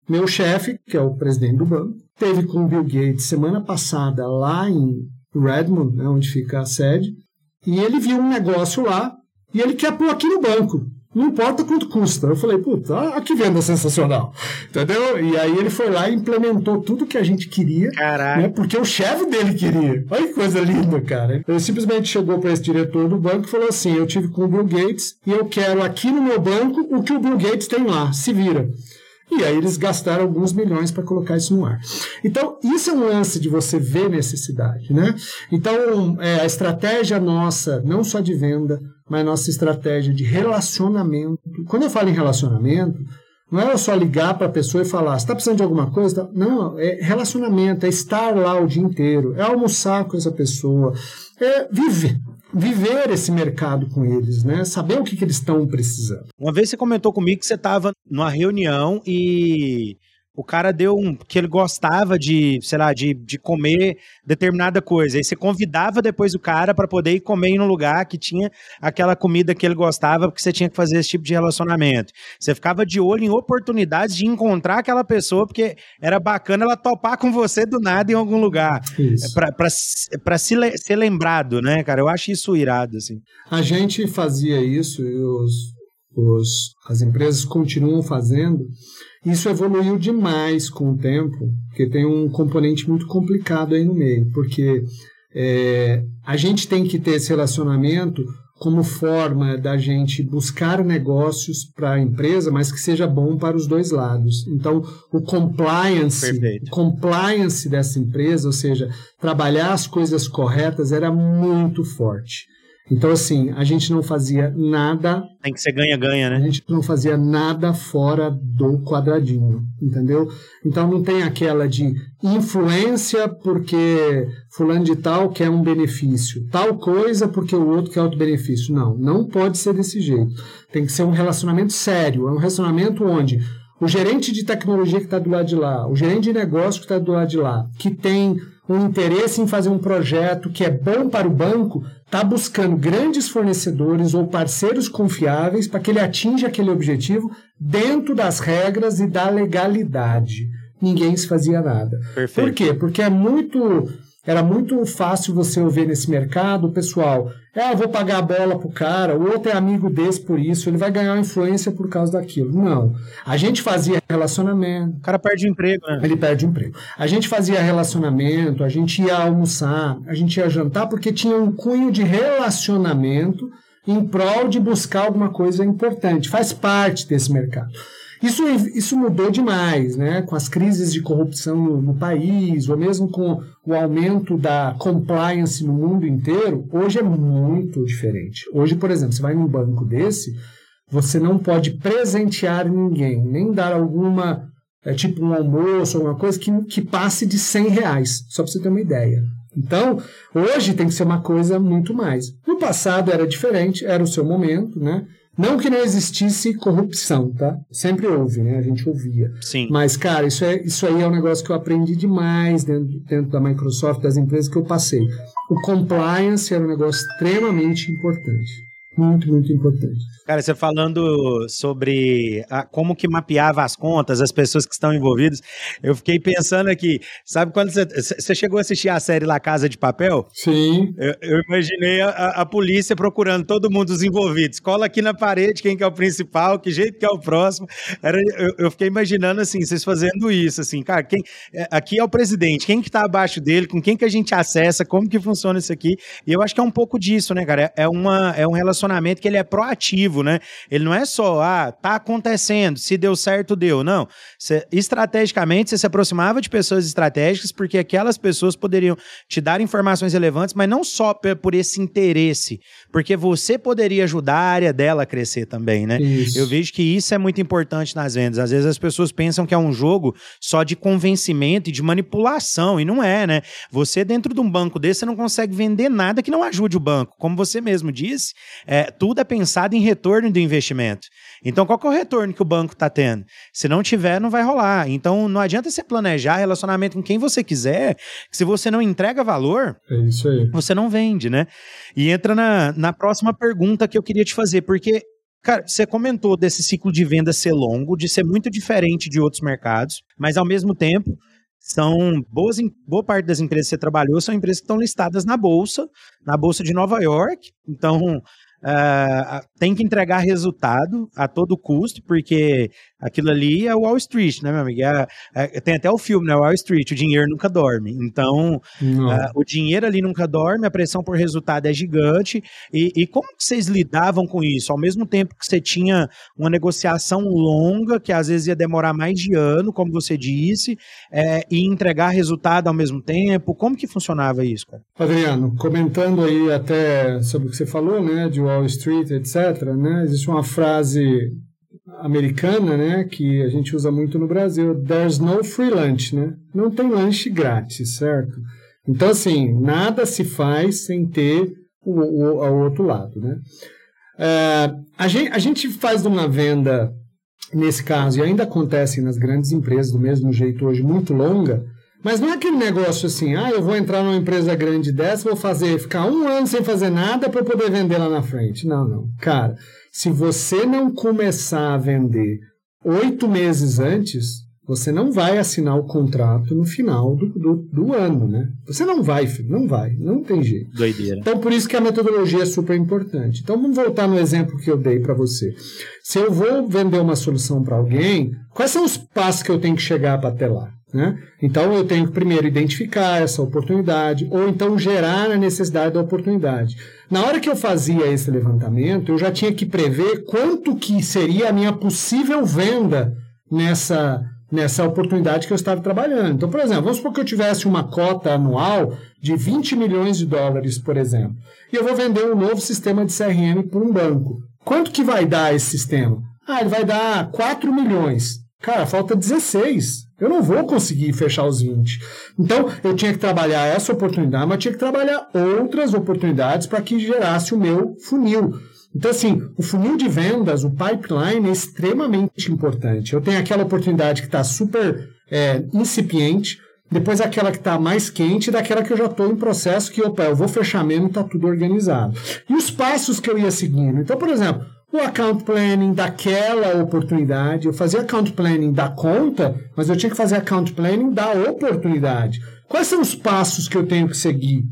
meu chefe, que é o presidente do banco, teve com o Bill Gates semana passada lá em Redmond, né, onde fica a sede, e ele viu um negócio lá e ele quer pôr aqui no banco. Não importa quanto custa. Eu falei, puta, ah, que venda sensacional. Entendeu? E aí ele foi lá e implementou tudo que a gente queria. Caraca. Né, porque o chefe dele queria. Olha que coisa linda, cara. Ele simplesmente chegou para esse diretor do banco e falou assim: Eu tive com o Bill Gates e eu quero aqui no meu banco o que o Bill Gates tem lá. Se vira. E aí eles gastaram alguns milhões para colocar isso no ar. Então, isso é um lance de você ver necessidade, né? Então, é, a estratégia nossa, não só de venda, mas nossa estratégia de relacionamento. Quando eu falo em relacionamento, não é só ligar para a pessoa e falar, está precisando de alguma coisa? Não, é relacionamento, é estar lá o dia inteiro, é almoçar com essa pessoa, é viver viver esse mercado com eles, né? Saber o que, que eles estão precisando. Uma vez você comentou comigo que você estava numa reunião e o cara deu um. que ele gostava de, sei lá, de, de comer determinada coisa. Aí você convidava depois o cara para poder ir comer em um lugar que tinha aquela comida que ele gostava, porque você tinha que fazer esse tipo de relacionamento. Você ficava de olho em oportunidades de encontrar aquela pessoa, porque era bacana ela topar com você do nada em algum lugar. para se, ser lembrado, né, cara? Eu acho isso irado, assim. A gente fazia isso e os, os, as empresas continuam fazendo. Isso evoluiu demais com o tempo, porque tem um componente muito complicado aí no meio, porque é, a gente tem que ter esse relacionamento como forma da gente buscar negócios para a empresa, mas que seja bom para os dois lados. Então, o compliance, o compliance dessa empresa, ou seja, trabalhar as coisas corretas, era muito forte. Então, assim, a gente não fazia nada. Tem que ser ganha-ganha, né? A gente não fazia nada fora do quadradinho, entendeu? Então, não tem aquela de influência porque fulano de tal quer um benefício, tal coisa porque o outro quer outro benefício. Não, não pode ser desse jeito. Tem que ser um relacionamento sério. É um relacionamento onde o gerente de tecnologia que está do lado de lá, o gerente de negócio que está do lado de lá, que tem um interesse em fazer um projeto que é bom para o banco, está buscando grandes fornecedores ou parceiros confiáveis para que ele atinja aquele objetivo dentro das regras e da legalidade. Ninguém se fazia nada. Perfeito. Por quê? Porque é muito era muito fácil você ouvir nesse mercado o pessoal, é, eu vou pagar a bola pro cara, o outro é amigo desse por isso, ele vai ganhar influência por causa daquilo. Não. A gente fazia relacionamento. O cara perde emprego, né? Ele perde o emprego. A gente fazia relacionamento, a gente ia almoçar, a gente ia jantar porque tinha um cunho de relacionamento em prol de buscar alguma coisa importante. Faz parte desse mercado. Isso, isso mudou demais, né? Com as crises de corrupção no, no, país, ou mesmo com o aumento da compliance no mundo inteiro, hoje é muito diferente. Hoje, por exemplo, você vai num banco desse, você não pode presentear ninguém, nem dar alguma, é, tipo um almoço, alguma coisa que, que passe de 100 reais, só para você ter uma ideia. Então, hoje tem que ser uma coisa muito mais. No passado era diferente, era o seu momento, né? Não que não existisse corrupção, tá? Sempre houve, né? A gente ouvia. Sim. Mas, cara, isso, é, isso aí é um negócio que eu aprendi demais dentro, dentro da Microsoft, das empresas que eu passei. O compliance era um negócio extremamente importante. Muito, muito importante. Cara, você falando sobre a, como que mapeava as contas, as pessoas que estão envolvidas, eu fiquei pensando aqui, sabe quando você, você chegou a assistir a série La Casa de Papel? Sim. Eu, eu imaginei a, a, polícia procurando todo mundo dos envolvidos. Cola aqui na parede quem que é o principal, que jeito que é o próximo. Era, eu, eu fiquei imaginando assim, vocês fazendo isso, assim, cara, quem, é, aqui é o presidente, quem que tá abaixo dele, com quem que a gente acessa, como que funciona isso aqui. E eu acho que é um pouco disso, né, cara? É, é uma, é um relacionamento relacionamento que ele é proativo, né? Ele não é só, ah, tá acontecendo, se deu certo, deu. Não. Cê, estrategicamente, você se aproximava de pessoas estratégicas porque aquelas pessoas poderiam te dar informações relevantes, mas não só por esse interesse, porque você poderia ajudar a área dela a crescer também, né? Isso. Eu vejo que isso é muito importante nas vendas. Às vezes as pessoas pensam que é um jogo só de convencimento e de manipulação, e não é, né? Você, dentro de um banco desse, você não consegue vender nada que não ajude o banco. Como você mesmo disse, é, tudo é pensado em retorno do investimento. Então, qual é o retorno que o banco está tendo? Se não tiver, não vai rolar. Então, não adianta você planejar relacionamento com quem você quiser, que se você não entrega valor, é isso aí. você não vende, né? E entra na, na próxima pergunta que eu queria te fazer, porque Cara, você comentou desse ciclo de venda ser longo, de ser muito diferente de outros mercados, mas ao mesmo tempo são boas, boa parte das empresas que você trabalhou são empresas que estão listadas na bolsa, na bolsa de Nova York. Então, Uh, tem que entregar resultado a todo custo, porque aquilo ali é Wall Street, né, meu amigo? É, é, tem até o filme, né? Wall Street, o dinheiro nunca dorme. Então, uh, o dinheiro ali nunca dorme, a pressão por resultado é gigante. E, e, como que vocês lidavam com isso? Ao mesmo tempo que você tinha uma negociação longa, que às vezes ia demorar mais de ano, como você disse, é, e entregar resultado ao mesmo tempo, como que funcionava isso, cara? Adriano, comentando aí até sobre o que você falou, né, de Wall Street, etc., né, existe uma frase americana, né, que a gente usa muito no Brasil, there's no free lunch, né? Não tem lanche grátis, certo? Então, assim, nada se faz sem ter o, o, outro lado, né? É, a, gente, a gente faz uma venda, nesse caso, e ainda acontece nas grandes empresas do mesmo jeito hoje, muito longa, mas não é aquele negócio assim, ah, eu vou entrar numa empresa grande dessa, vou fazer, ficar um ano sem fazer nada para poder vender lá na frente. Não, não. Cara, se você não começar a vender oito meses antes, você não vai assinar o contrato no final do, do, do, ano, né? Você não vai, filho, não vai, não tem jeito. Doideira. Então, por isso que a metodologia é super importante. Então, vamos voltar no exemplo que eu dei para você. Se eu vou vender uma solução para alguém, quais são os passos que eu tenho que chegar para até lá? Né? Então eu tenho que primeiro identificar essa oportunidade, ou então gerar a necessidade da oportunidade. Na hora que eu fazia esse levantamento, eu já tinha que prever quanto que seria a minha possível venda nessa, nessa oportunidade que eu estava trabalhando. Então, por exemplo, vamos supor que eu tivesse uma cota anual de 20 milhões de dólares, por exemplo, e eu vou vender um novo sistema de CRM para um banco. Quanto que vai dar esse sistema? Ah, ele vai dar 4 milhões. Cara, falta 16. Eu não vou conseguir fechar os 20. Então, eu tinha que trabalhar essa oportunidade, mas tinha que trabalhar outras oportunidades para que gerasse o meu funil. Então, assim, o funil de vendas, o pipeline é extremamente importante. Eu tenho aquela oportunidade que está super é, incipiente, depois aquela que está mais quente e daquela que eu já estou em processo que, opa, eu vou fechar mesmo, está tudo organizado. E os passos que eu ia seguindo. Então, por exemplo, o account planning daquela oportunidade. Eu fazia account planning da conta, mas eu tinha que fazer account planning da oportunidade. Quais são os passos que eu tenho que seguir?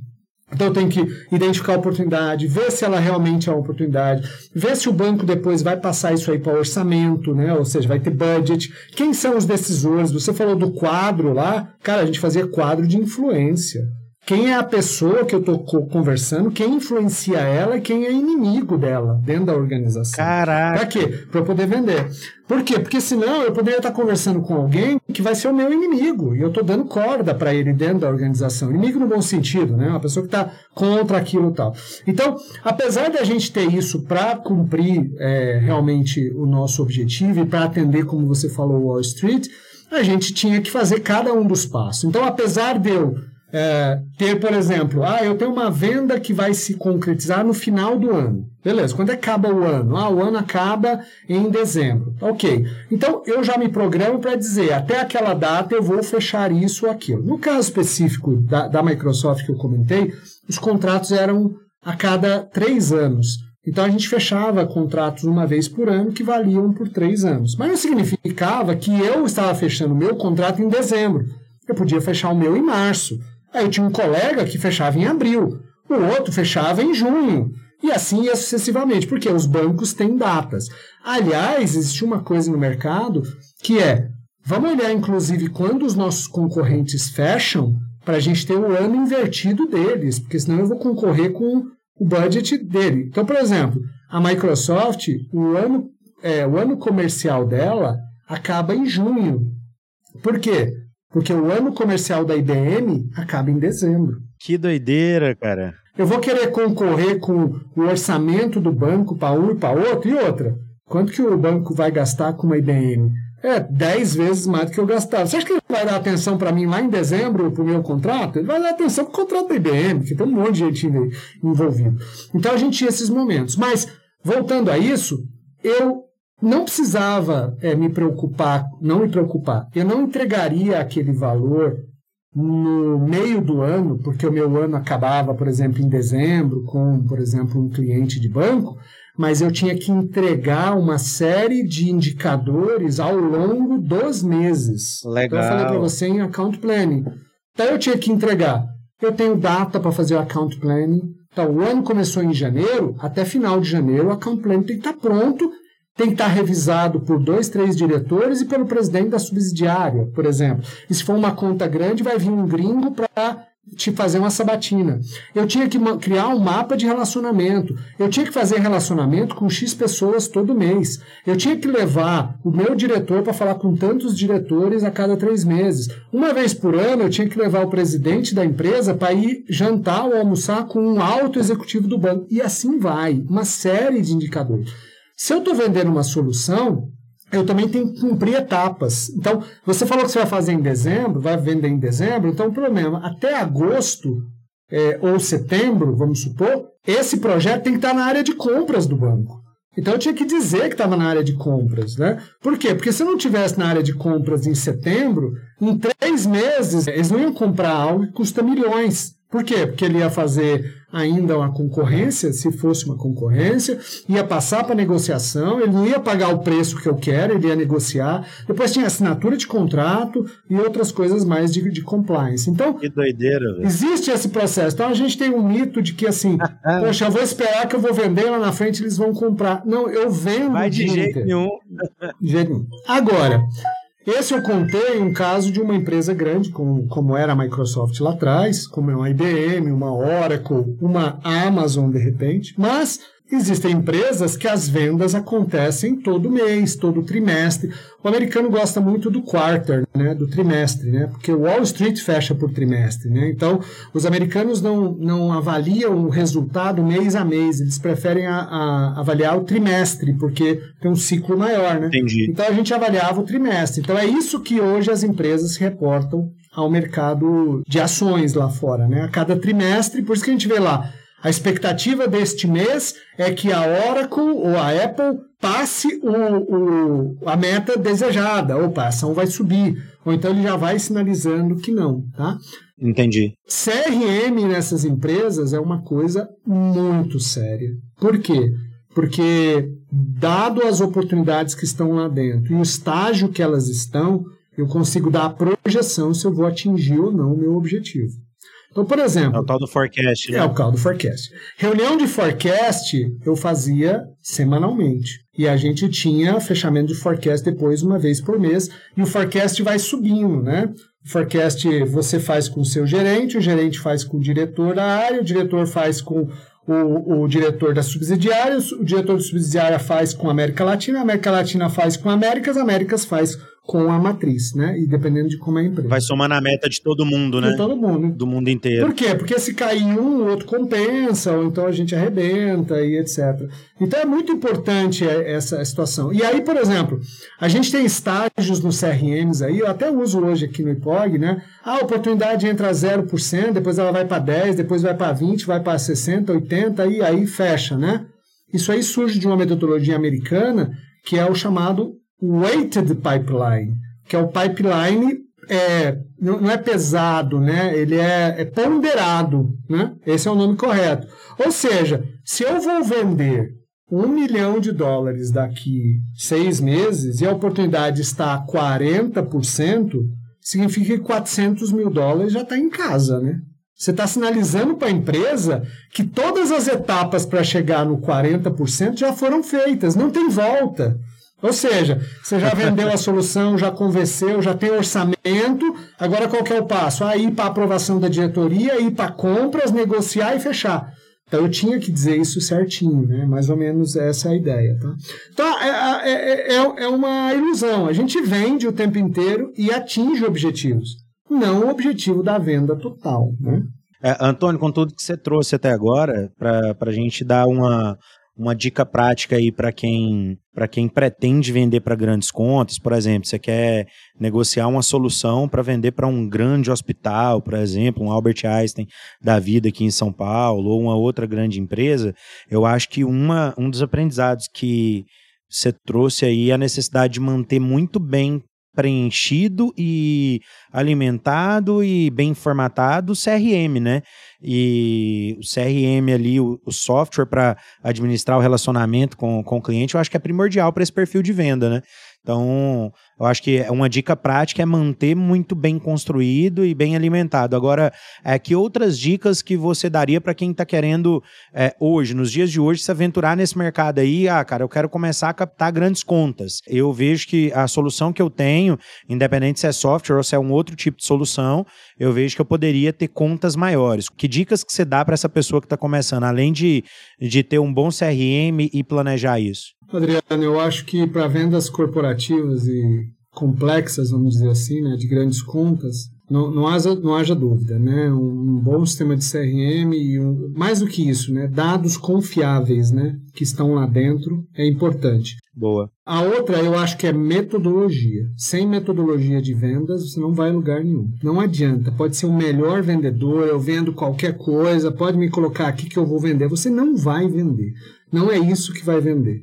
Então eu tenho que identificar a oportunidade, ver se ela realmente é uma oportunidade, ver se o banco depois vai passar isso aí para orçamento, né? Ou seja, vai ter budget. Quem são os decisores? Você falou do quadro lá, cara, a gente fazia quadro de influência. Quem é a pessoa que eu estou conversando, quem influencia ela e quem é inimigo dela dentro da organização. Caraca. Para quê? Para eu poder vender. Por quê? Porque senão eu poderia estar conversando com alguém que vai ser o meu inimigo e eu estou dando corda para ele dentro da organização. Inimigo no bom sentido, né? Uma pessoa que está contra aquilo e tal. Então, apesar da gente ter isso para cumprir é, realmente o nosso objetivo e para atender, como você falou, Wall Street, a gente tinha que fazer cada um dos passos. Então, apesar de eu é, ter, por exemplo, ah, eu tenho uma venda que vai se concretizar no final do ano. Beleza, quando acaba o ano? Ah, o ano acaba em dezembro. Ok. Então eu já me programo para dizer, até aquela data eu vou fechar isso ou aquilo. No caso específico da, da Microsoft que eu comentei, os contratos eram a cada três anos. Então a gente fechava contratos uma vez por ano que valiam por três anos. Mas não significava que eu estava fechando o meu contrato em dezembro. Eu podia fechar o meu em março. Aí tinha um colega que fechava em abril, o outro fechava em junho. E assim ia sucessivamente, porque os bancos têm datas. Aliás, existe uma coisa no mercado que é: vamos olhar, inclusive, quando os nossos concorrentes fecham, para a gente ter o ano invertido deles, porque senão eu vou concorrer com o budget dele. Então, por exemplo, a Microsoft, o ano, é, o ano comercial dela acaba em junho. Por quê? Porque o ano comercial da IBM acaba em dezembro. Que doideira, cara. Eu vou querer concorrer com o orçamento do banco para um e para outro e outra. Quanto que o banco vai gastar com uma IBM? É 10 vezes mais do que eu gastava. Você acha que ele vai dar atenção para mim lá em dezembro para o meu contrato? Ele vai dar atenção para o contrato da IBM, que tem um monte de gente envolvido. Então a gente tinha esses momentos. Mas, voltando a isso, eu não precisava é, me preocupar, não me preocupar. Eu não entregaria aquele valor no meio do ano, porque o meu ano acabava, por exemplo, em dezembro, com, por exemplo, um cliente de banco, mas eu tinha que entregar uma série de indicadores ao longo dos meses. Legal. Então, eu falei para você em account planning. Então, eu tinha que entregar. Eu tenho data para fazer o account planning. Então, o ano começou em janeiro, até final de janeiro, o account planning tem que estar tá pronto tem que estar revisado por dois, três diretores e pelo presidente da subsidiária, por exemplo. E se for uma conta grande, vai vir um gringo para te fazer uma sabatina. Eu tinha que criar um mapa de relacionamento. Eu tinha que fazer relacionamento com X pessoas todo mês. Eu tinha que levar o meu diretor para falar com tantos diretores a cada três meses. Uma vez por ano, eu tinha que levar o presidente da empresa para ir jantar ou almoçar com um alto executivo do banco. E assim vai. Uma série de indicadores. Se eu estou vendendo uma solução, eu também tenho que cumprir etapas. Então, você falou que você vai fazer em dezembro, vai vender em dezembro, então o problema, até agosto é, ou setembro, vamos supor, esse projeto tem que estar na área de compras do banco. Então eu tinha que dizer que estava na área de compras, né? Por quê? Porque se eu não tivesse na área de compras em setembro, em três meses eles não iam comprar algo que custa milhões. Por quê? Porque ele ia fazer ainda uma concorrência, se fosse uma concorrência, ia passar para negociação, ele não ia pagar o preço que eu quero, ele ia negociar. Depois tinha assinatura de contrato e outras coisas mais de, de compliance. Então, que doideira, velho. existe esse processo. Então a gente tem um mito de que assim, poxa, eu vou esperar que eu vou vender lá na frente, eles vão comprar. Não, eu vendo. Vai de jeito nenhum. De jeito nenhum. Agora, Esse eu contei um caso de uma empresa grande, como, como era a Microsoft lá atrás, como é uma IBM, uma Oracle, uma Amazon de repente, mas Existem empresas que as vendas acontecem todo mês, todo trimestre. O americano gosta muito do quarter, né, do trimestre, né, porque o Wall Street fecha por trimestre. Né? Então, os americanos não, não avaliam o resultado mês a mês, eles preferem a, a avaliar o trimestre, porque tem um ciclo maior. Né? Entendi. Então, a gente avaliava o trimestre. Então, é isso que hoje as empresas reportam ao mercado de ações lá fora. Né? A cada trimestre, por isso que a gente vê lá a expectativa deste mês é que a Oracle ou a Apple passe o, o, a meta desejada. Opa, a ação vai subir. Ou então ele já vai sinalizando que não, tá? Entendi. CRM nessas empresas é uma coisa muito séria. Por quê? Porque, dado as oportunidades que estão lá dentro e o estágio que elas estão, eu consigo dar a projeção se eu vou atingir ou não o meu objetivo. Então, por exemplo. É o tal do forecast, né? É o tal do forecast. Reunião de forecast eu fazia semanalmente. E a gente tinha fechamento de forecast depois uma vez por mês. E o forecast vai subindo, né? O forecast você faz com o seu gerente, o gerente faz com o diretor da área, o diretor faz com o, o diretor da subsidiária, o diretor da subsidiária faz com a América Latina, a América Latina faz com a América, as Américas faz com a matriz, né? E dependendo de como é a empresa. Vai somar na meta de todo mundo, né? De todo mundo. Do mundo inteiro. Por quê? Porque se cair um, o outro compensa, ou então a gente arrebenta e etc. Então é muito importante essa situação. E aí, por exemplo, a gente tem estágios nos CRMs aí, eu até uso hoje aqui no IPOG, né? A oportunidade entra a 0%, depois ela vai para 10%, depois vai para 20%, vai para 60%, 80% e aí fecha, né? Isso aí surge de uma metodologia americana que é o chamado weighted pipeline, que é o pipeline é, não é pesado, né? ele é, é ponderado. Né? Esse é o nome correto. Ou seja, se eu vou vender um milhão de dólares daqui seis meses e a oportunidade está a 40%, significa que 400 mil dólares já está em casa, né? Você está sinalizando para a empresa que todas as etapas para chegar no 40% já foram feitas, não tem volta. Ou seja, você já vendeu a solução, já convenceu, já tem orçamento, agora qual é o passo? Aí ah, para aprovação da diretoria, ir para compras, negociar e fechar. Então eu tinha que dizer isso certinho, né? Mais ou menos essa é a ideia, tá? Então é, é, é, é uma ilusão. A gente vende o tempo inteiro e atinge objetivos, não o objetivo da venda total, né? É, Antônio, com tudo que você trouxe até agora, para a gente dar uma, uma dica prática aí para quem para quem pretende vender para grandes contas, por exemplo, você quer negociar uma solução para vender para um grande hospital, por exemplo, um Albert Einstein da vida aqui em São Paulo ou uma outra grande empresa, eu acho que uma, um dos aprendizados que você trouxe aí é a necessidade de manter muito bem preenchido e alimentado e bem formatado o CRM, né? E o CRM ali, o, o software para administrar o relacionamento com, com o cliente, eu acho que é primordial para esse perfil de venda, né? Então, eu acho que uma dica prática é manter muito bem construído e bem alimentado. Agora, é, que outras dicas que você daria para quem está querendo é, hoje, nos dias de hoje, se aventurar nesse mercado aí? Ah, cara, eu quero começar a captar grandes contas. Eu vejo que a solução que eu tenho, independente se é software ou se é um outro tipo de solução, eu vejo que eu poderia ter contas maiores. Que dicas que você dá para essa pessoa que está começando, além de, de ter um bom CRM e planejar isso? Adriano, eu acho que para vendas corporativas e complexas, vamos dizer assim, né, de grandes contas, não, não, haja, não haja dúvida, né? Um, um bom sistema de CRM e um, mais do que isso, né? Dados confiáveis, né? Que estão lá dentro é importante. Boa. A outra eu acho que é metodologia. Sem metodologia de vendas você não vai a lugar nenhum. Não adianta. Pode ser o melhor vendedor, eu vendo qualquer coisa, pode me colocar aqui que eu vou vender. Você não vai vender. Não é isso que vai vender.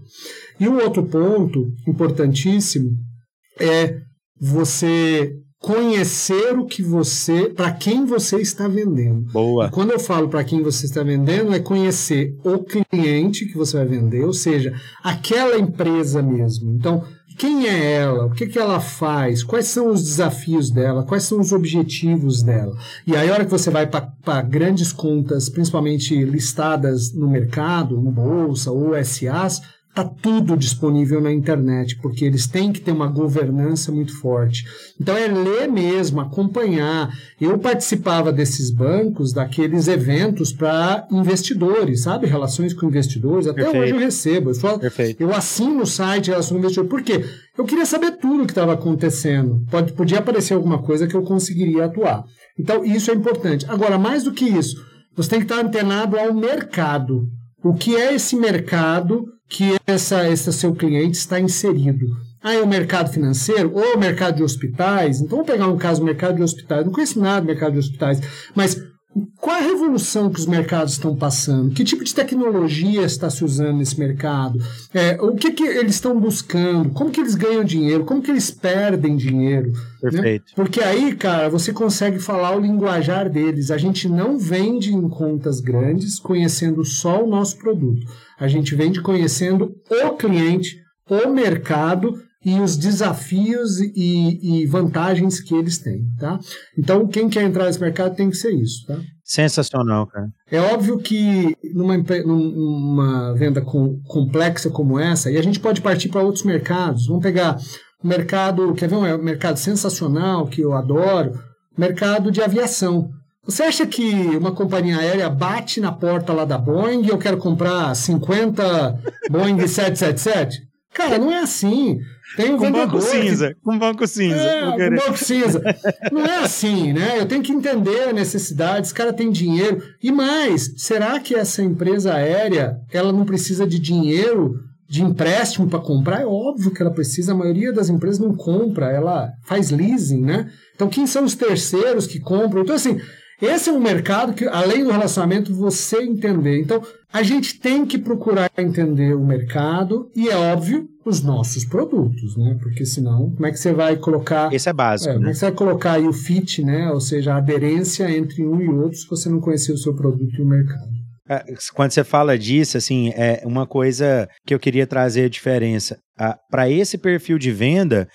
E um outro ponto importantíssimo é você conhecer o que você, para quem você está vendendo. Boa. E quando eu falo para quem você está vendendo, é conhecer o cliente que você vai vender, ou seja, aquela empresa mesmo. Então, quem é ela? O que, que ela faz? Quais são os desafios dela? Quais são os objetivos dela? E aí, a hora que você vai para grandes contas, principalmente listadas no mercado, no bolsa ou SAs, Está tudo disponível na internet, porque eles têm que ter uma governança muito forte. Então é ler mesmo, acompanhar. Eu participava desses bancos, daqueles eventos para investidores, sabe? Relações com investidores. Até Perfeito. hoje eu recebo. Eu, só, eu assino o site Relações com Investidores. Por quê? Eu queria saber tudo o que estava acontecendo. Pode, podia aparecer alguma coisa que eu conseguiria atuar. Então isso é importante. Agora, mais do que isso, você tem que estar antenado ao mercado. O que é esse mercado que essa, esse seu cliente está inserido? É o mercado financeiro ou o mercado de hospitais? Então, vamos pegar um caso do mercado de hospitais. Não conheço nada do mercado de hospitais, mas qual a revolução que os mercados estão passando? Que tipo de tecnologia está se usando nesse mercado? É, o que, que eles estão buscando? Como que eles ganham dinheiro? Como que eles perdem dinheiro? Né? Perfeito. Né? Porque aí, cara, você consegue falar o linguajar deles. A gente não vende em contas grandes conhecendo só o nosso produto. A gente vende conhecendo o cliente, o mercado e os desafios e, e, vantagens que eles têm, tá? Então, quem quer entrar nesse mercado tem que ser isso, tá? Sensacional, cara. É óbvio que numa, numa venda com, complexa como essa, e a gente pode partir para outros mercados. Vamos pegar o mercado, quer ver um mercado sensacional que eu adoro? Mercado de aviação. Você acha que uma companhia aérea bate na porta lá da Boeing e eu quero comprar 50 Boeing 777? Cara, não é assim. Tem um com banco cinza, que... com banco cinza. É, com banco cinza. Não é assim, né? Eu tenho que entender a necessidade, esse cara tem dinheiro. E mais, será que essa empresa aérea, ela não precisa de dinheiro, de empréstimo para comprar? É óbvio que ela precisa, a maioria das empresas não compra, ela faz leasing, né? Então, quem são os terceiros que compram? Então, assim, esse é um mercado que, além do relacionamento, você entender. Então, a gente tem que procurar entender o mercado e, é óbvio, os nossos produtos, né? Porque senão, como é que você vai colocar. Esse é básico. É, né? Como é que você vai colocar aí o fit, né? Ou seja, a aderência entre um e outro se você não conhecer o seu produto e o mercado. É, quando você fala disso, assim, é uma coisa que eu queria trazer a diferença. Para esse perfil de venda,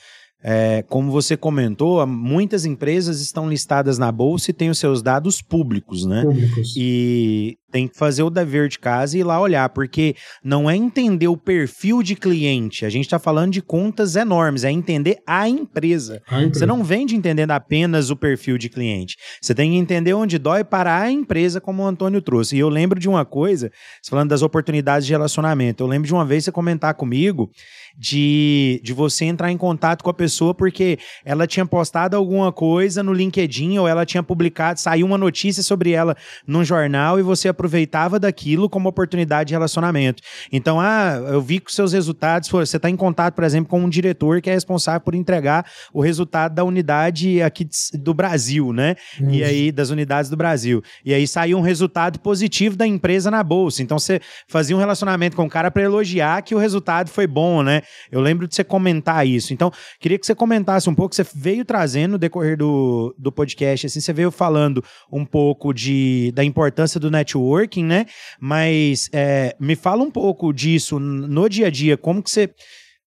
é, como você comentou, muitas empresas estão listadas na bolsa e têm os seus dados públicos, né? Públicos. E tem que fazer o dever de casa e ir lá olhar, porque não é entender o perfil de cliente. A gente está falando de contas enormes, é entender a empresa. a empresa. Você não vende entendendo apenas o perfil de cliente. Você tem que entender onde dói para a empresa, como o Antônio trouxe. E eu lembro de uma coisa, falando das oportunidades de relacionamento. Eu lembro de uma vez você comentar comigo de, de você entrar em contato com a pessoa porque ela tinha postado alguma coisa no LinkedIn ou ela tinha publicado, saiu uma notícia sobre ela num jornal e você aproveitava daquilo como oportunidade de relacionamento. Então, ah, eu vi que seus resultados, você está em contato, por exemplo, com um diretor que é responsável por entregar o resultado da unidade aqui do Brasil, né? E aí, das unidades do Brasil. E aí saiu um resultado positivo da empresa na bolsa. Então, você fazia um relacionamento com o cara para elogiar que o resultado foi bom, né? Eu lembro de você comentar isso. Então, queria que você comentasse um pouco. Você veio trazendo no decorrer do, do podcast, assim, você veio falando um pouco de, da importância do networking, né? Mas é, me fala um pouco disso no dia a dia, como que você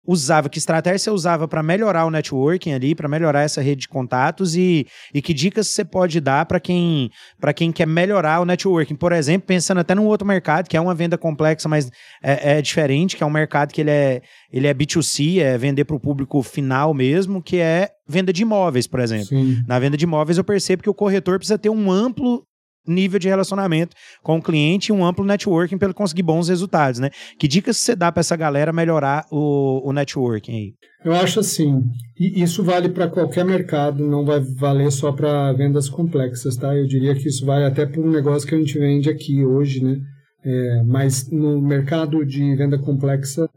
usava, que estratégia você usava para melhorar o networking ali, para melhorar essa rede de contatos e, e que dicas você pode dar para quem para quem quer melhorar o networking, por exemplo, pensando até num outro mercado que é uma venda complexa, mas é, é diferente, que é um mercado que ele é ele é B2C, é vender para o público final mesmo, que é venda de imóveis, por exemplo. Sim. Na venda de imóveis eu percebo que o corretor precisa ter um amplo nível de relacionamento com o cliente e um amplo networking para ele conseguir bons resultados, né? Que dicas você dá para essa galera melhorar o, o networking aí? Eu acho assim, e isso vale para qualquer mercado, não vai valer só para vendas complexas, tá? Eu diria que isso vale até para um negócio que a gente vende aqui hoje, né? É, mas no mercado de venda complexa,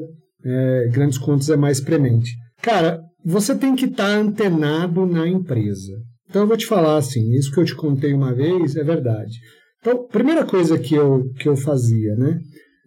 é, grandes contas é mais premente. Cara, você tem que estar tá antenado na empresa. Então eu vou te falar assim, isso que eu te contei uma vez é verdade. Então, primeira coisa que eu, que eu fazia, né?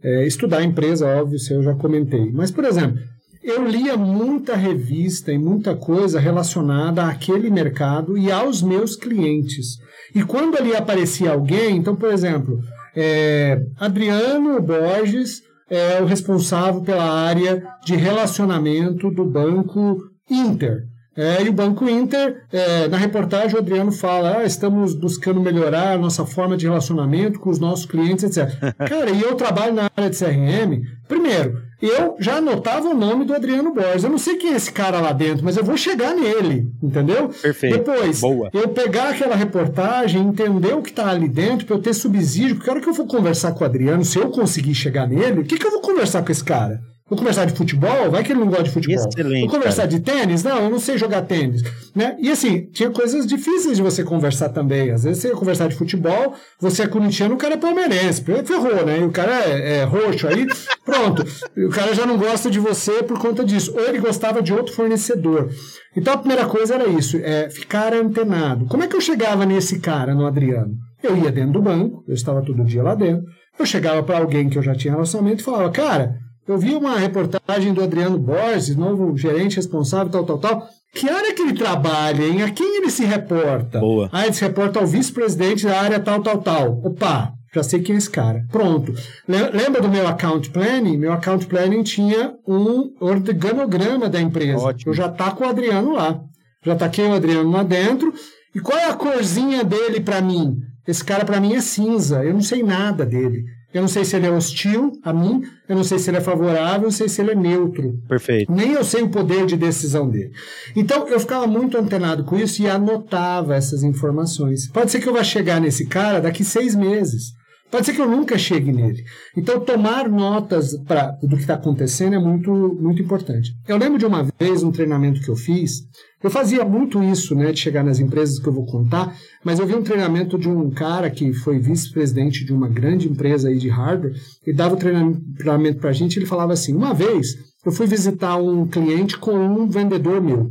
É estudar a empresa, óbvio, isso eu já comentei. Mas, por exemplo, eu lia muita revista e muita coisa relacionada àquele mercado e aos meus clientes. E quando ali aparecia alguém, então, por exemplo, é, Adriano Borges é o responsável pela área de relacionamento do Banco Inter. É, e o Banco Inter, é, na reportagem, o Adriano fala: ah, estamos buscando melhorar a nossa forma de relacionamento com os nossos clientes, etc. Cara, e eu trabalho na área de CRM. Primeiro, eu já anotava o nome do Adriano Borges. Eu não sei quem é esse cara lá dentro, mas eu vou chegar nele, entendeu? Perfeito. Depois, Boa. eu pegar aquela reportagem, entender o que está ali dentro, para eu ter subsídio, porque a hora que eu for conversar com o Adriano, se eu conseguir chegar nele, o que, que eu vou conversar com esse cara? Vou conversar de futebol? Vai que ele não gosta de futebol. Excelente, Vou conversar cara. de tênis? Não, eu não sei jogar tênis. Né? E assim, tinha coisas difíceis de você conversar também. Às vezes você ia conversar de futebol, você é corintiano, o cara é palmeirense. Ferrou, né? E o cara é, é roxo, aí pronto. E o cara já não gosta de você por conta disso. Ou ele gostava de outro fornecedor. Então a primeira coisa era isso, é ficar antenado. Como é que eu chegava nesse cara, no Adriano? Eu ia dentro do banco, eu estava todo dia lá dentro. Eu chegava para alguém que eu já tinha relacionamento e falava, cara, eu vi uma reportagem do Adriano Borges, novo gerente responsável, tal, tal, tal. Que área que ele trabalha, hein? A quem ele se reporta? Boa. Ah, ele se reporta ao vice-presidente da área tal, tal, tal. Opa, já sei quem é esse cara. Pronto. Le- Lembra do meu account planning? Meu account planning tinha um organograma da empresa. Ótimo. Eu já tá com o Adriano lá. Já taquei o Adriano lá dentro. E qual é a corzinha dele para mim? Esse cara para mim é cinza. Eu não sei nada dele. Eu não sei se ele é hostil a mim, eu não sei se ele é favorável, eu não sei se ele é neutro. Perfeito. Nem eu sei o poder de decisão dele. Então eu ficava muito antenado com isso e anotava essas informações. Pode ser que eu vá chegar nesse cara daqui seis meses. Pode ser que eu nunca chegue nele. Então, tomar notas pra, do que está acontecendo é muito, muito importante. Eu lembro de uma vez, um treinamento que eu fiz, eu fazia muito isso, né, de chegar nas empresas que eu vou contar, mas eu vi um treinamento de um cara que foi vice-presidente de uma grande empresa aí de hardware, e dava o treinamento para a gente, ele falava assim, uma vez eu fui visitar um cliente com um vendedor meu.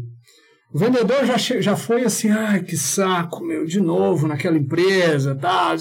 O vendedor já, já foi assim, ai, que saco, meu, de novo naquela empresa, tal.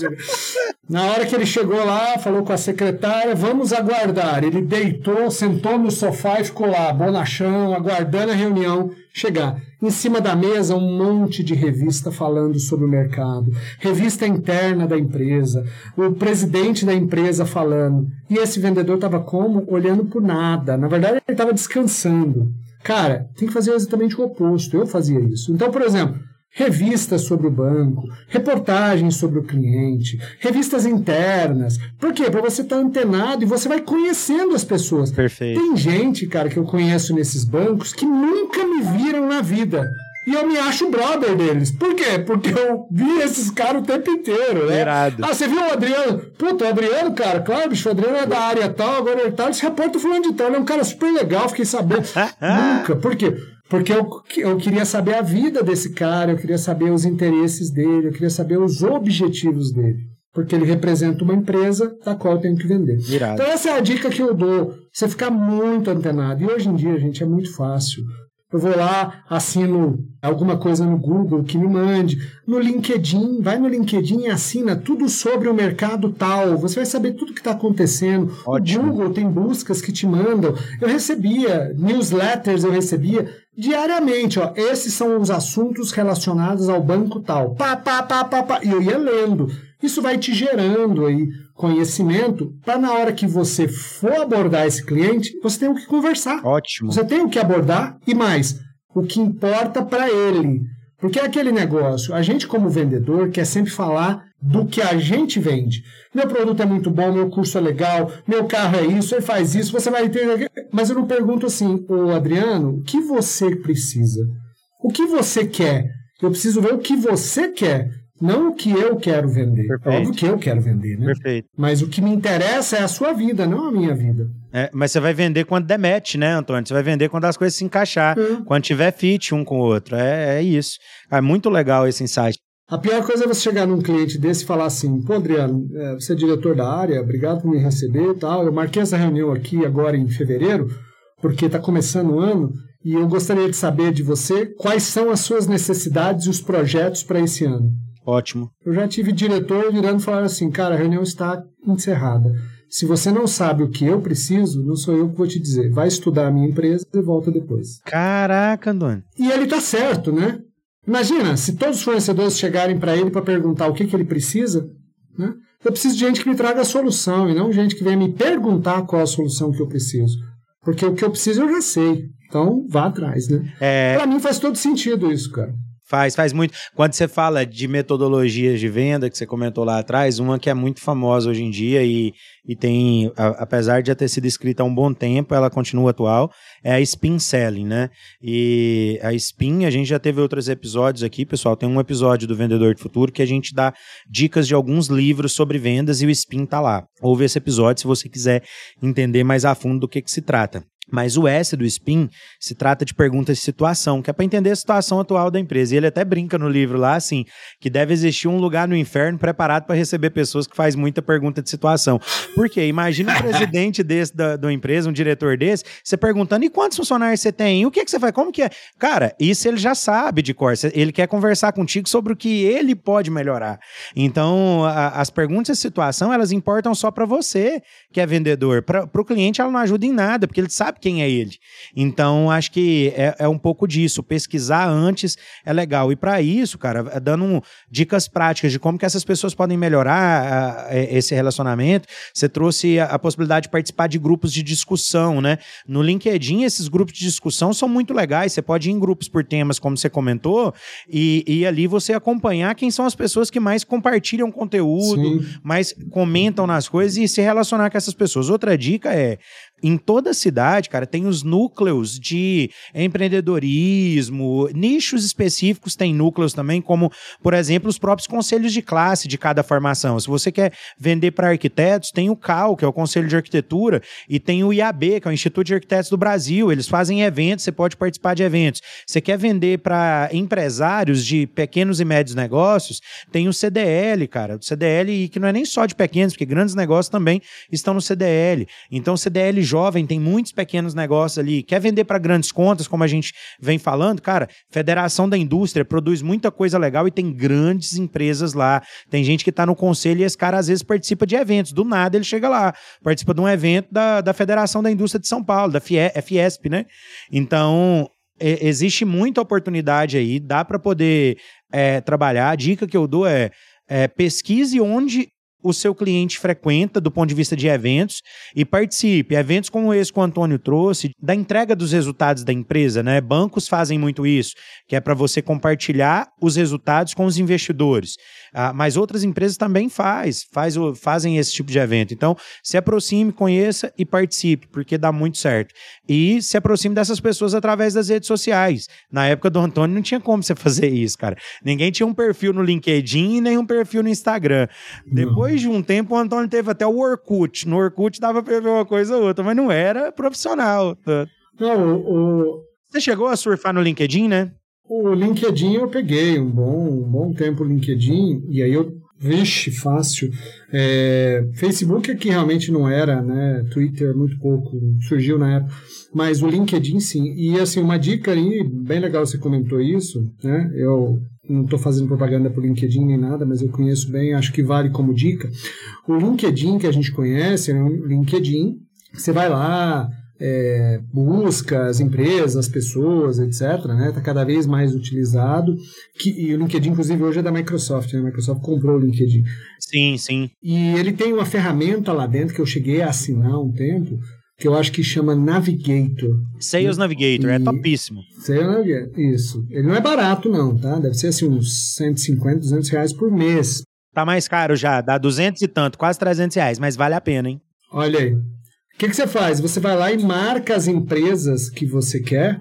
Na hora que ele chegou lá, falou com a secretária, vamos aguardar. Ele deitou, sentou no sofá e ficou lá, bonachão, aguardando a reunião chegar. Em cima da mesa, um monte de revista falando sobre o mercado, revista interna da empresa, o presidente da empresa falando. E esse vendedor estava como? Olhando por nada. Na verdade, ele estava descansando. Cara, tem que fazer exatamente o oposto. Eu fazia isso. Então, por exemplo, revistas sobre o banco, reportagens sobre o cliente, revistas internas. Por quê? Para você estar antenado e você vai conhecendo as pessoas. Perfeito. Tem gente, cara, que eu conheço nesses bancos que nunca me viram na vida. E eu me acho brother deles. Por quê? Porque eu vi esses caras o tempo inteiro, né? Irado. Ah, você viu o Adriano? Puta, o Adriano, cara, claro, bicho, o Adriano é da área tal, agora ele tá, ele se reporta fulano de tal, ele é um cara super legal, fiquei sabendo. Nunca. Por quê? Porque eu, eu queria saber a vida desse cara, eu queria saber os interesses dele, eu queria saber os objetivos dele. Porque ele representa uma empresa da qual eu tenho que vender. Irado. Então essa é a dica que eu dou. Você ficar muito antenado. E hoje em dia, gente, é muito fácil. Eu vou lá, assino alguma coisa no Google que me mande. No LinkedIn, vai no LinkedIn e assina tudo sobre o mercado tal. Você vai saber tudo que está acontecendo. Ótimo. O Google tem buscas que te mandam. Eu recebia newsletters, eu recebia diariamente. Ó, esses são os assuntos relacionados ao banco tal. Pá, pá, pá, pá, pá. E eu ia lendo. Isso vai te gerando aí conhecimento para na hora que você for abordar esse cliente, você tem o que conversar. Ótimo. Você tem o que abordar e mais, o que importa para ele. Porque é aquele negócio, a gente como vendedor quer sempre falar do que a gente vende. Meu produto é muito bom, meu curso é legal, meu carro é isso, ele faz isso, você vai ter... Mas eu não pergunto assim, ô Adriano, o que você precisa? O que você quer? Eu preciso ver o que você quer, não o que eu quero vender. Perfeito. Óbvio que eu quero vender, né? Perfeito. Mas o que me interessa é a sua vida, não a minha vida. É, mas você vai vender quando der match, né, Antônio? Você vai vender quando as coisas se encaixar, Hum. quando tiver fit um com o outro. É, é isso. É muito legal esse insight. A pior coisa é você chegar num cliente desse e falar assim, pô, Adriano, é, você é diretor da área, obrigado por me receber e tal. Eu marquei essa reunião aqui agora em fevereiro, porque está começando o ano, e eu gostaria de saber de você quais são as suas necessidades e os projetos para esse ano. Ótimo. Eu já tive diretor virando e falando assim, cara, a reunião está encerrada. Se você não sabe o que eu preciso, não sou eu que vou te dizer. Vai estudar a minha empresa e volta depois. Caraca, Antônio. E ele tá certo, né? Imagina, se todos os fornecedores chegarem para ele para perguntar o que, que ele precisa, né? Eu preciso de gente que me traga a solução e não gente que venha me perguntar qual a solução que eu preciso. Porque o que eu preciso eu já sei. Então, vá atrás, né? É, Para mim faz todo sentido isso, cara. Faz, faz muito. Quando você fala de metodologias de venda, que você comentou lá atrás, uma que é muito famosa hoje em dia e, e tem, a, apesar de já ter sido escrita há um bom tempo, ela continua atual, é a Spin Selling, né? E a Spin, a gente já teve outros episódios aqui, pessoal. Tem um episódio do Vendedor de Futuro que a gente dá dicas de alguns livros sobre vendas e o Spin tá lá. Ouve esse episódio se você quiser entender mais a fundo do que, que se trata. Mas o S do SPIN se trata de perguntas de situação, que é para entender a situação atual da empresa. E ele até brinca no livro lá, assim, que deve existir um lugar no inferno preparado para receber pessoas que faz muita pergunta de situação. Por quê? Imagina um presidente desse da, da empresa, um diretor desse, você perguntando, e quantos funcionários você tem? O que, que você faz? Como que é? Cara, isso ele já sabe de cor. Ele quer conversar contigo sobre o que ele pode melhorar. Então, a, as perguntas de situação, elas importam só para você, que é vendedor. Para o cliente, ela não ajuda em nada, porque ele sabe quem é ele. Então, acho que é, é um pouco disso. Pesquisar antes é legal. E para isso, cara, é dando dicas práticas de como que essas pessoas podem melhorar a, a, esse relacionamento, você trouxe a, a, possibilidade de participar de grupos de discussão, né? No LinkedIn, esses grupos de discussão são muito legais. Você pode ir em grupos por temas, como você comentou, e, e ali você acompanhar quem são as pessoas que mais compartilham conteúdo, Sim. mais comentam nas coisas e se relacionar com essas pessoas. Outra dica é em toda a cidade, cara, tem os núcleos de empreendedorismo, nichos específicos tem núcleos também, como, por exemplo, os próprios conselhos de classe de cada formação. Se você quer vender para arquitetos, tem o CAL, que é o Conselho de Arquitetura, e tem o IAB, que é o Instituto de Arquitetos do Brasil. Eles fazem eventos, você pode participar de eventos. Você quer vender para empresários de pequenos e médios negócios, tem o CDL, cara. O CDL, que não é nem só de pequenos, porque grandes negócios também estão no CDL. Então, o CDL jovem, tem muitos pequenos negócios ali, quer vender para grandes contas, como a gente vem falando, cara, Federação da Indústria produz muita coisa legal e tem grandes empresas lá. Tem gente que está no conselho e esse cara às vezes participa de eventos. Do nada ele chega lá, participa de um evento da, da Federação da Indústria de São Paulo, da FIE, Fiesp, né? Então, é, existe muita oportunidade aí, dá para poder é, trabalhar. A dica que eu dou é, é pesquise onde o seu cliente frequenta do ponto de vista de eventos e participe. Eventos como esse que o Antônio trouxe, da entrega dos resultados da empresa, né? Bancos fazem muito isso, que é para você compartilhar os resultados com os investidores. Ah, mas outras empresas também faz, faz o, fazem esse tipo de evento. Então, se aproxime, conheça e participe, porque dá muito certo. E se aproxime dessas pessoas através das redes sociais. Na época do Antônio não tinha como você fazer isso, cara. Ninguém tinha um perfil no LinkedIn e nem um perfil no Instagram. Depois de um tempo, o Antônio teve até o Orkut. No Orkut dava para ver uma coisa ou outra, mas não era profissional. Não, o... Você chegou a surfar no LinkedIn, né? O LinkedIn eu peguei um bom, um bom tempo o LinkedIn, e aí eu, vixe, fácil. É, Facebook aqui realmente não era, né? Twitter muito pouco, surgiu na época, mas o LinkedIn sim. E assim, uma dica aí, bem legal você comentou isso, né? Eu não estou fazendo propaganda para LinkedIn nem nada, mas eu conheço bem, acho que vale como dica. O LinkedIn que a gente conhece é um LinkedIn, você vai lá, é, busca as empresas, as pessoas, etc. Está né? Tá cada vez mais utilizado. Que, e o LinkedIn, inclusive, hoje é da Microsoft. Né? A Microsoft comprou o LinkedIn. Sim, sim. E ele tem uma ferramenta lá dentro que eu cheguei a assinar há um tempo, que eu acho que chama Navigator. Sales Navigator, é e... é topíssimo. Sales Navigator, isso. Ele não é barato, não, tá? Deve ser assim uns 150, 200 reais por mês. Tá mais caro já, dá 200 e tanto, quase 300 reais, mas vale a pena, hein? Olha aí. O que, que você faz? Você vai lá e marca as empresas que você quer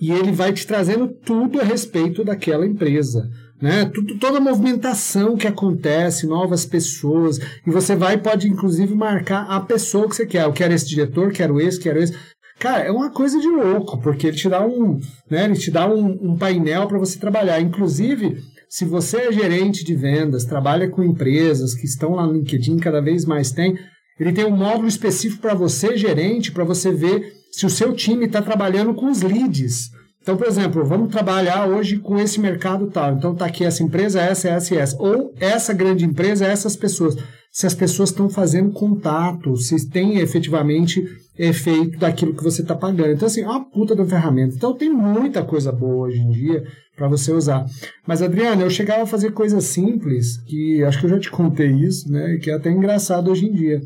e ele vai te trazendo tudo a respeito daquela empresa. Né? Tudo, toda a movimentação que acontece, novas pessoas, e você vai pode inclusive marcar a pessoa que você quer. Eu quero esse diretor, quero esse, quero esse. Cara, é uma coisa de louco, porque ele te dá um, né, ele te dá um, um painel para você trabalhar. Inclusive, se você é gerente de vendas, trabalha com empresas que estão lá no LinkedIn, cada vez mais tem, ele tem um módulo específico para você, gerente, para você ver se o seu time está trabalhando com os leads. Então, por exemplo, vamos trabalhar hoje com esse mercado tal. Então, está aqui essa empresa, essa, essa essa. Ou essa grande empresa, essas pessoas. Se as pessoas estão fazendo contato, se tem efetivamente efeito daquilo que você está pagando. Então, assim, é uma puta da ferramenta. Então, tem muita coisa boa hoje em dia para você usar. Mas, Adriana, eu chegava a fazer coisas simples, que acho que eu já te contei isso, né? Que é até engraçado hoje em dia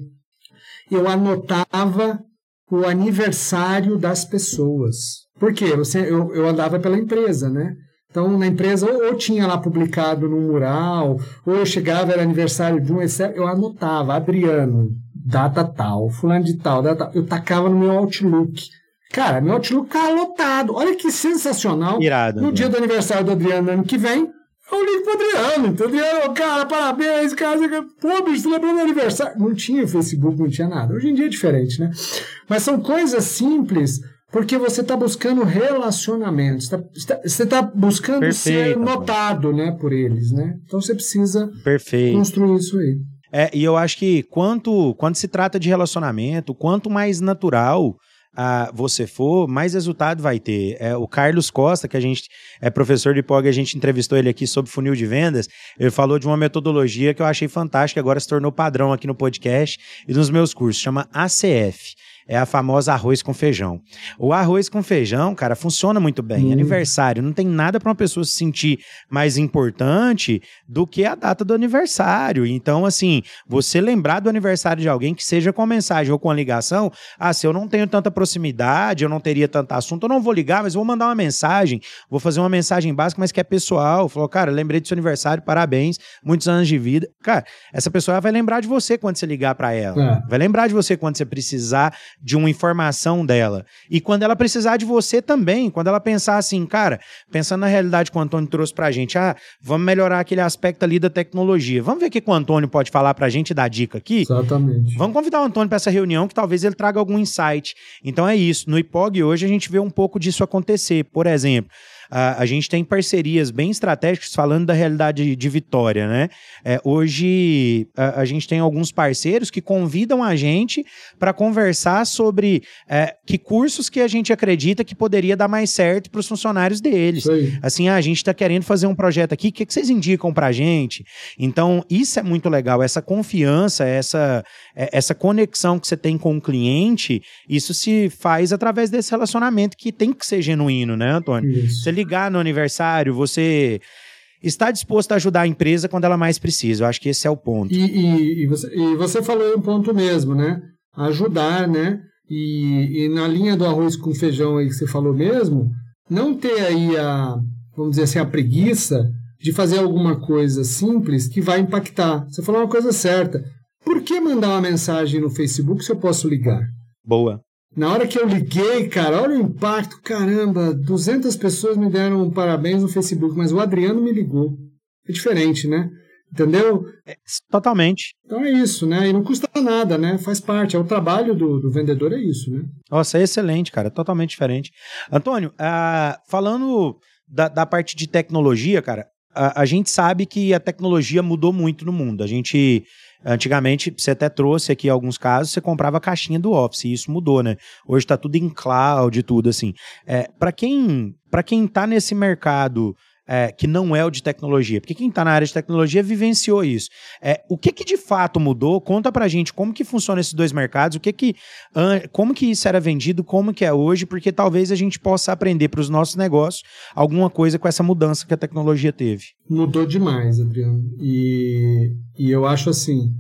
eu anotava o aniversário das pessoas. Por quê? Você, eu, eu andava pela empresa, né? Então, na empresa, ou, ou, tinha lá publicado no mural, ou eu chegava, era aniversário de um, eu anotava, Adriano, data tal, fulano de tal, data tal. Eu tacava no meu Outlook. Cara, meu Outlook ficava lotado. Olha que sensacional. Irado. No né? dia do aniversário do Adriano, ano que vem, eu ligo pro Adriano, entendeu? Cara, parabéns, cara. Pô, bicho, lembrou aniversário? Não tinha Facebook, não tinha nada. Hoje em dia é diferente, né? Mas são coisas simples porque você está buscando relacionamentos, tá, você está buscando Perfeito, ser notado né, por eles, né? Então você precisa Perfeito. construir isso aí. É, e eu acho que quanto, quando se trata de relacionamento, quanto mais natural você for, mais resultado vai ter. É, o Carlos Costa, que a gente é professor de POG, a gente entrevistou ele aqui sobre funil de vendas, ele falou de uma metodologia que eu achei fantástica, agora se tornou padrão aqui no podcast e nos meus cursos, chama ACF é a famosa arroz com feijão. O arroz com feijão, cara, funciona muito bem. Hum. Aniversário, não tem nada para uma pessoa se sentir mais importante do que a data do aniversário. Então, assim, você lembrar do aniversário de alguém que seja com mensagem ou com a ligação, ah, se eu não tenho tanta proximidade, eu não teria tanto assunto, eu não vou ligar, mas vou mandar uma mensagem, vou fazer uma mensagem básica, mas que é pessoal. Falou, cara, lembrei do seu aniversário, parabéns, muitos anos de vida. Cara, essa pessoa vai lembrar de você quando você ligar para ela. É. Vai lembrar de você quando você precisar de uma informação dela. E quando ela precisar de você também, quando ela pensar assim, cara, pensando na realidade que o Antônio trouxe pra gente, ah, vamos melhorar aquele aspecto ali da tecnologia. Vamos ver o que o Antônio pode falar pra gente e dar dica aqui? Exatamente. Vamos convidar o Antônio para essa reunião que talvez ele traga algum insight. Então é isso. No IPOG hoje a gente vê um pouco disso acontecer. Por exemplo, a, a gente tem parcerias bem estratégicas falando da realidade de Vitória, né? É, hoje a, a, gente tem alguns parceiros que convidam a gente para conversar sobre é, que cursos que a gente acredita que poderia dar mais certo para os funcionários deles. Assim, ah, a gente está querendo fazer um projeto aqui, o que, que vocês indicam para a gente? Então, isso é muito legal, essa confiança, essa, é, essa conexão que você tem com o cliente, isso se faz através desse relacionamento que tem que ser genuíno, né, Antônio? Isso. Você ligar no aniversário, você está disposto a ajudar a empresa quando ela mais precisa. Eu acho que esse é o ponto. E, e, e, você, e você, falou um ponto mesmo, né? Ajudar, né? E, e, na linha do arroz com feijão aí que você falou mesmo, não ter aí a, vamos dizer assim, a preguiça de fazer alguma coisa simples que vai impactar. Você falou uma coisa certa. Por que mandar uma mensagem no Facebook se eu posso ligar? Boa. Na hora que eu liguei, cara, olha o impacto, caramba, 200 pessoas me deram um parabéns no Facebook, mas o Adriano me ligou. É diferente, né? Entendeu? É, totalmente. Então é isso, né? E não custa nada, né? Faz parte. É o trabalho do, do vendedor, é isso, né? Nossa, é excelente, cara. Totalmente diferente. Antônio, uh, falando da, da parte de tecnologia, cara, a, a gente sabe que a tecnologia mudou muito no mundo. A gente Antigamente, você até trouxe aqui alguns casos, você comprava a caixinha do Office, e isso mudou, né? Hoje está tudo em cloud e tudo assim. É, para quem para quem está nesse mercado é, que não é o de tecnologia, porque quem está na área de tecnologia vivenciou isso. É, o que, que de fato mudou? Conta pra gente como que funciona esses dois mercados, o que que, como que isso era vendido, como que é hoje, porque talvez a gente possa aprender para os nossos negócios alguma coisa com essa mudança que a tecnologia teve. Mudou demais, Adriano. E, e eu acho assim,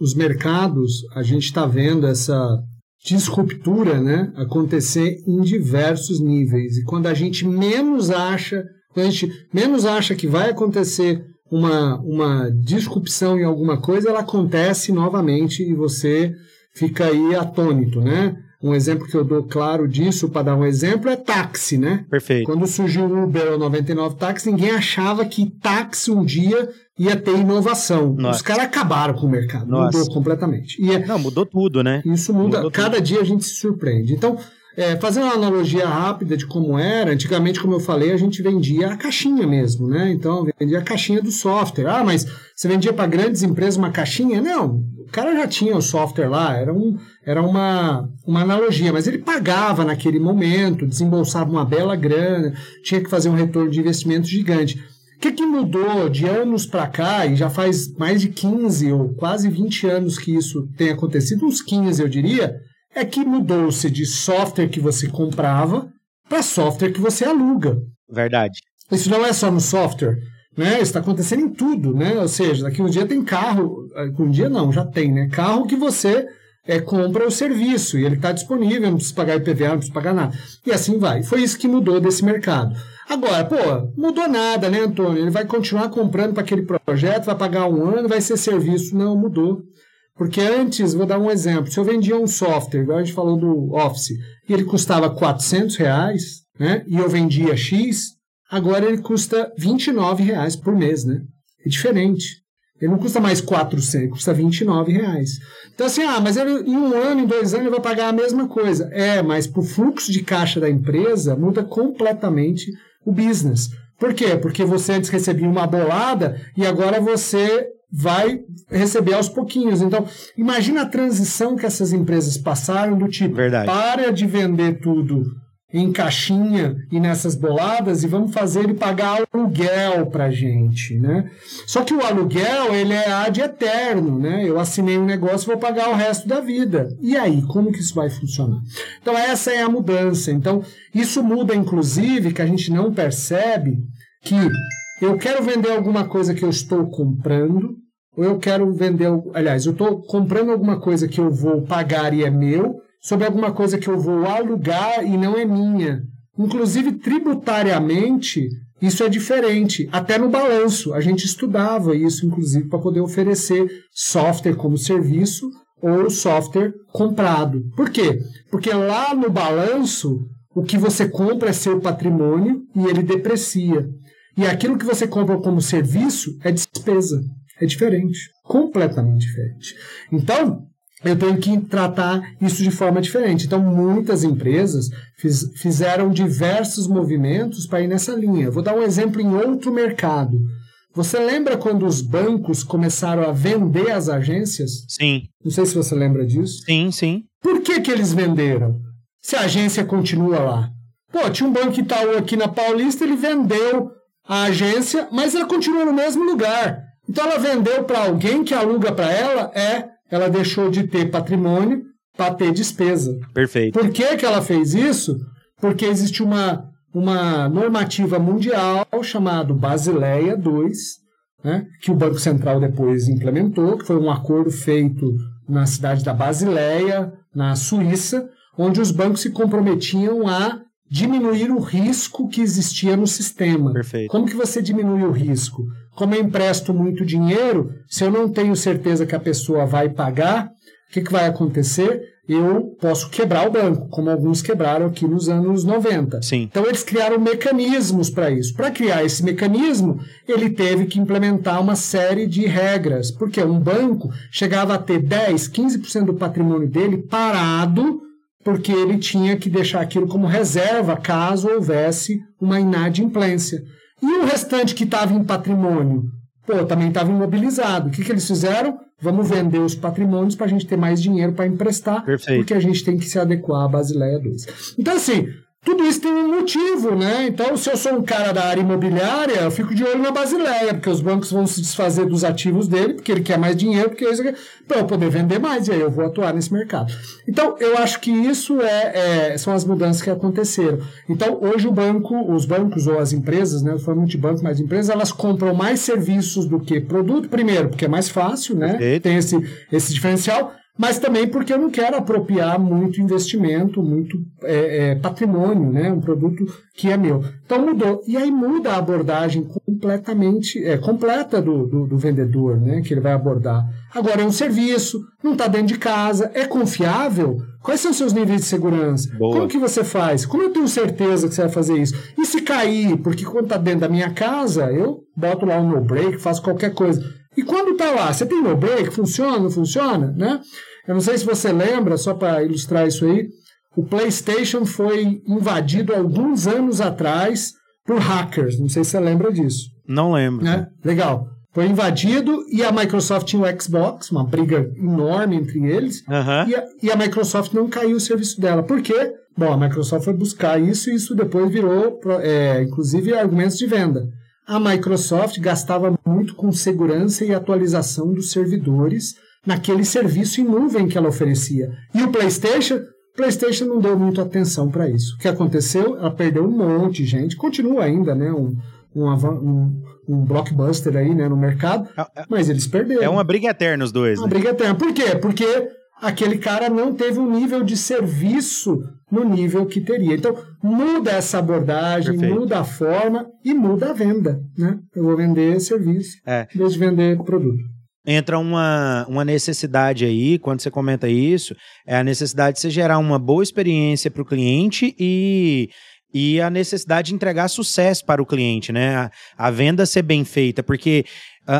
os mercados, a gente está vendo essa disruptura né, acontecer em diversos níveis. E quando a gente menos acha quando a gente menos acha que vai acontecer uma, uma disrupção em alguma coisa, ela acontece novamente e você fica aí atônito, né? Um exemplo que eu dou claro disso, para dar um exemplo, é táxi, né? Perfeito. Quando surgiu o Uber ou 99 táxi, ninguém achava que táxi um dia ia ter inovação. Nossa. Os caras acabaram com o mercado, Nossa. mudou completamente. E é, Não, mudou tudo, né? Isso muda, mudou cada tudo. dia a gente se surpreende. Então, é, fazendo uma analogia rápida de como era, antigamente, como eu falei, a gente vendia a caixinha mesmo, né? Então, vendia a caixinha do software. Ah, mas você vendia para grandes empresas uma caixinha? Não, o cara já tinha o software lá, era, um, era uma, uma analogia, mas ele pagava naquele momento, desembolsava uma bela grana, tinha que fazer um retorno de investimento gigante. O que, que mudou de anos para cá, e já faz mais de 15 ou quase 20 anos que isso tem acontecido, uns 15 eu diria, é que mudou-se de software que você comprava para software que você aluga. Verdade. Isso não é só no software, né? Isso está acontecendo em tudo, né? Ou seja, daqui um dia tem carro, um dia não, já tem, né? Carro que você é, compra o serviço e ele está disponível, não precisa pagar IPVA, não precisa pagar nada. E assim vai. Foi isso que mudou desse mercado. Agora, pô, mudou nada, né, Antônio? Ele vai continuar comprando para aquele projeto, vai pagar um ano, vai ser serviço. Não, mudou. Porque antes, vou dar um exemplo, se eu vendia um software, igual a gente falou do Office, e ele custava 400 reais, né, e eu vendia X, agora ele custa 29 reais por mês, né? É diferente. Ele não custa mais 400, custa 29 reais. Então, assim, ah, mas ele, em um ano, em dois anos, ele vai pagar a mesma coisa. É, mas para o fluxo de caixa da empresa, muda completamente o business. Por quê? Porque você antes recebia uma bolada e agora você vai receber aos pouquinhos. Então, imagina a transição que essas empresas passaram do tipo, Verdade. para de vender tudo em caixinha e nessas boladas e vamos fazer ele pagar aluguel pra gente, né? Só que o aluguel, ele é ad eterno, né? Eu assinei um negócio e vou pagar o resto da vida. E aí, como que isso vai funcionar? Então essa é a mudança. Então, isso muda inclusive que a gente não percebe que eu quero vender alguma coisa que eu estou comprando, ou eu quero vender, aliás, eu estou comprando alguma coisa que eu vou pagar e é meu, sobre alguma coisa que eu vou alugar e não é minha. Inclusive, tributariamente, isso é diferente. Até no balanço, a gente estudava isso, inclusive, para poder oferecer software como serviço ou software comprado. Por quê? Porque lá no balanço, o que você compra é seu patrimônio e ele deprecia. E aquilo que você compra como serviço é despesa. É diferente. Completamente diferente. Então, eu tenho que tratar isso de forma diferente. Então, muitas empresas fiz, fizeram diversos movimentos para ir nessa linha. Vou dar um exemplo em outro mercado. Você lembra quando os bancos começaram a vender as agências? Sim. Não sei se você lembra disso. Sim, sim. Por que, que eles venderam? Se a agência continua lá. Pô, tinha um banco Itaú aqui na Paulista, ele vendeu a agência, mas ela continua no mesmo lugar. Então ela vendeu para alguém que aluga para ela, é ela deixou de ter patrimônio para ter despesa. Perfeito. Por que, que ela fez isso? Porque existe uma, uma normativa mundial chamada Basileia II, né, que o Banco Central depois implementou, que foi um acordo feito na cidade da Basileia, na Suíça, onde os bancos se comprometiam a diminuir o risco que existia no sistema. Perfeito. Como que você diminui o risco? Como eu empresto muito dinheiro, se eu não tenho certeza que a pessoa vai pagar, o que, que vai acontecer? Eu posso quebrar o banco, como alguns quebraram aqui nos anos 90. Sim. Então eles criaram mecanismos para isso. Para criar esse mecanismo, ele teve que implementar uma série de regras, porque um banco chegava a ter 10, 15% do patrimônio dele parado porque ele tinha que deixar aquilo como reserva caso houvesse uma inadimplência. E o restante que estava em patrimônio? Pô, também estava imobilizado. O que, que eles fizeram? Vamos vender os patrimônios para a gente ter mais dinheiro para emprestar, Perfeito. porque a gente tem que se adequar à Basileia 2. Então, assim, tudo isso tem um motivo, né? Então, se eu sou um cara da área imobiliária, eu fico de olho na Basileia, porque os bancos vão se desfazer dos ativos dele, porque ele quer mais dinheiro, porque isso para eu poder vender mais, e aí eu vou atuar nesse mercado. Então, eu acho que isso é, é, são as mudanças que aconteceram. Então, hoje o banco, os bancos ou as empresas, né? Foi multibanco, mas empresas, elas compram mais serviços do que produto, primeiro, porque é mais fácil, né? Tem esse, esse diferencial mas também porque eu não quero apropriar muito investimento, muito é, é, patrimônio, né? um produto que é meu. Então mudou. E aí muda a abordagem completamente, é, completa do, do, do vendedor, né? que ele vai abordar. Agora é um serviço, não está dentro de casa, é confiável? Quais são os seus níveis de segurança? Boa. Como que você faz? Como eu tenho certeza que você vai fazer isso? E se cair? Porque quando está dentro da minha casa, eu boto lá um no break, faço qualquer coisa. E quando está lá, você tem no break? Funciona, não funciona? Né? Eu não sei se você lembra, só para ilustrar isso aí, o PlayStation foi invadido alguns anos atrás por hackers. Não sei se você lembra disso. Não lembro. Né? Legal. Foi invadido e a Microsoft tinha o Xbox, uma briga enorme entre eles. Aham. E, a, e a Microsoft não caiu o serviço dela. Por quê? Bom, a Microsoft foi buscar isso e isso depois virou, é, inclusive, argumentos de venda. A Microsoft gastava muito com segurança e atualização dos servidores naquele serviço em nuvem que ela oferecia. E o PlayStation? PlayStation não deu muito atenção para isso. O que aconteceu? Ela perdeu um monte de gente. Continua ainda, né? Um, um, um, um blockbuster aí né, no mercado, É- é- mas eles perderam. É uma briga eterna os dois, Uma né? briga eterna. Por quê? Porque aquele cara não teve um nível de serviço no nível que teria. Então, muda essa abordagem, Perfeito. muda a forma e muda a venda. Né? Eu vou vender serviço é. em vez de vender produto entra uma, uma necessidade aí, quando você comenta isso, é a necessidade de você gerar uma boa experiência para o cliente e, e a necessidade de entregar sucesso para o cliente, né? A, a venda ser bem feita, porque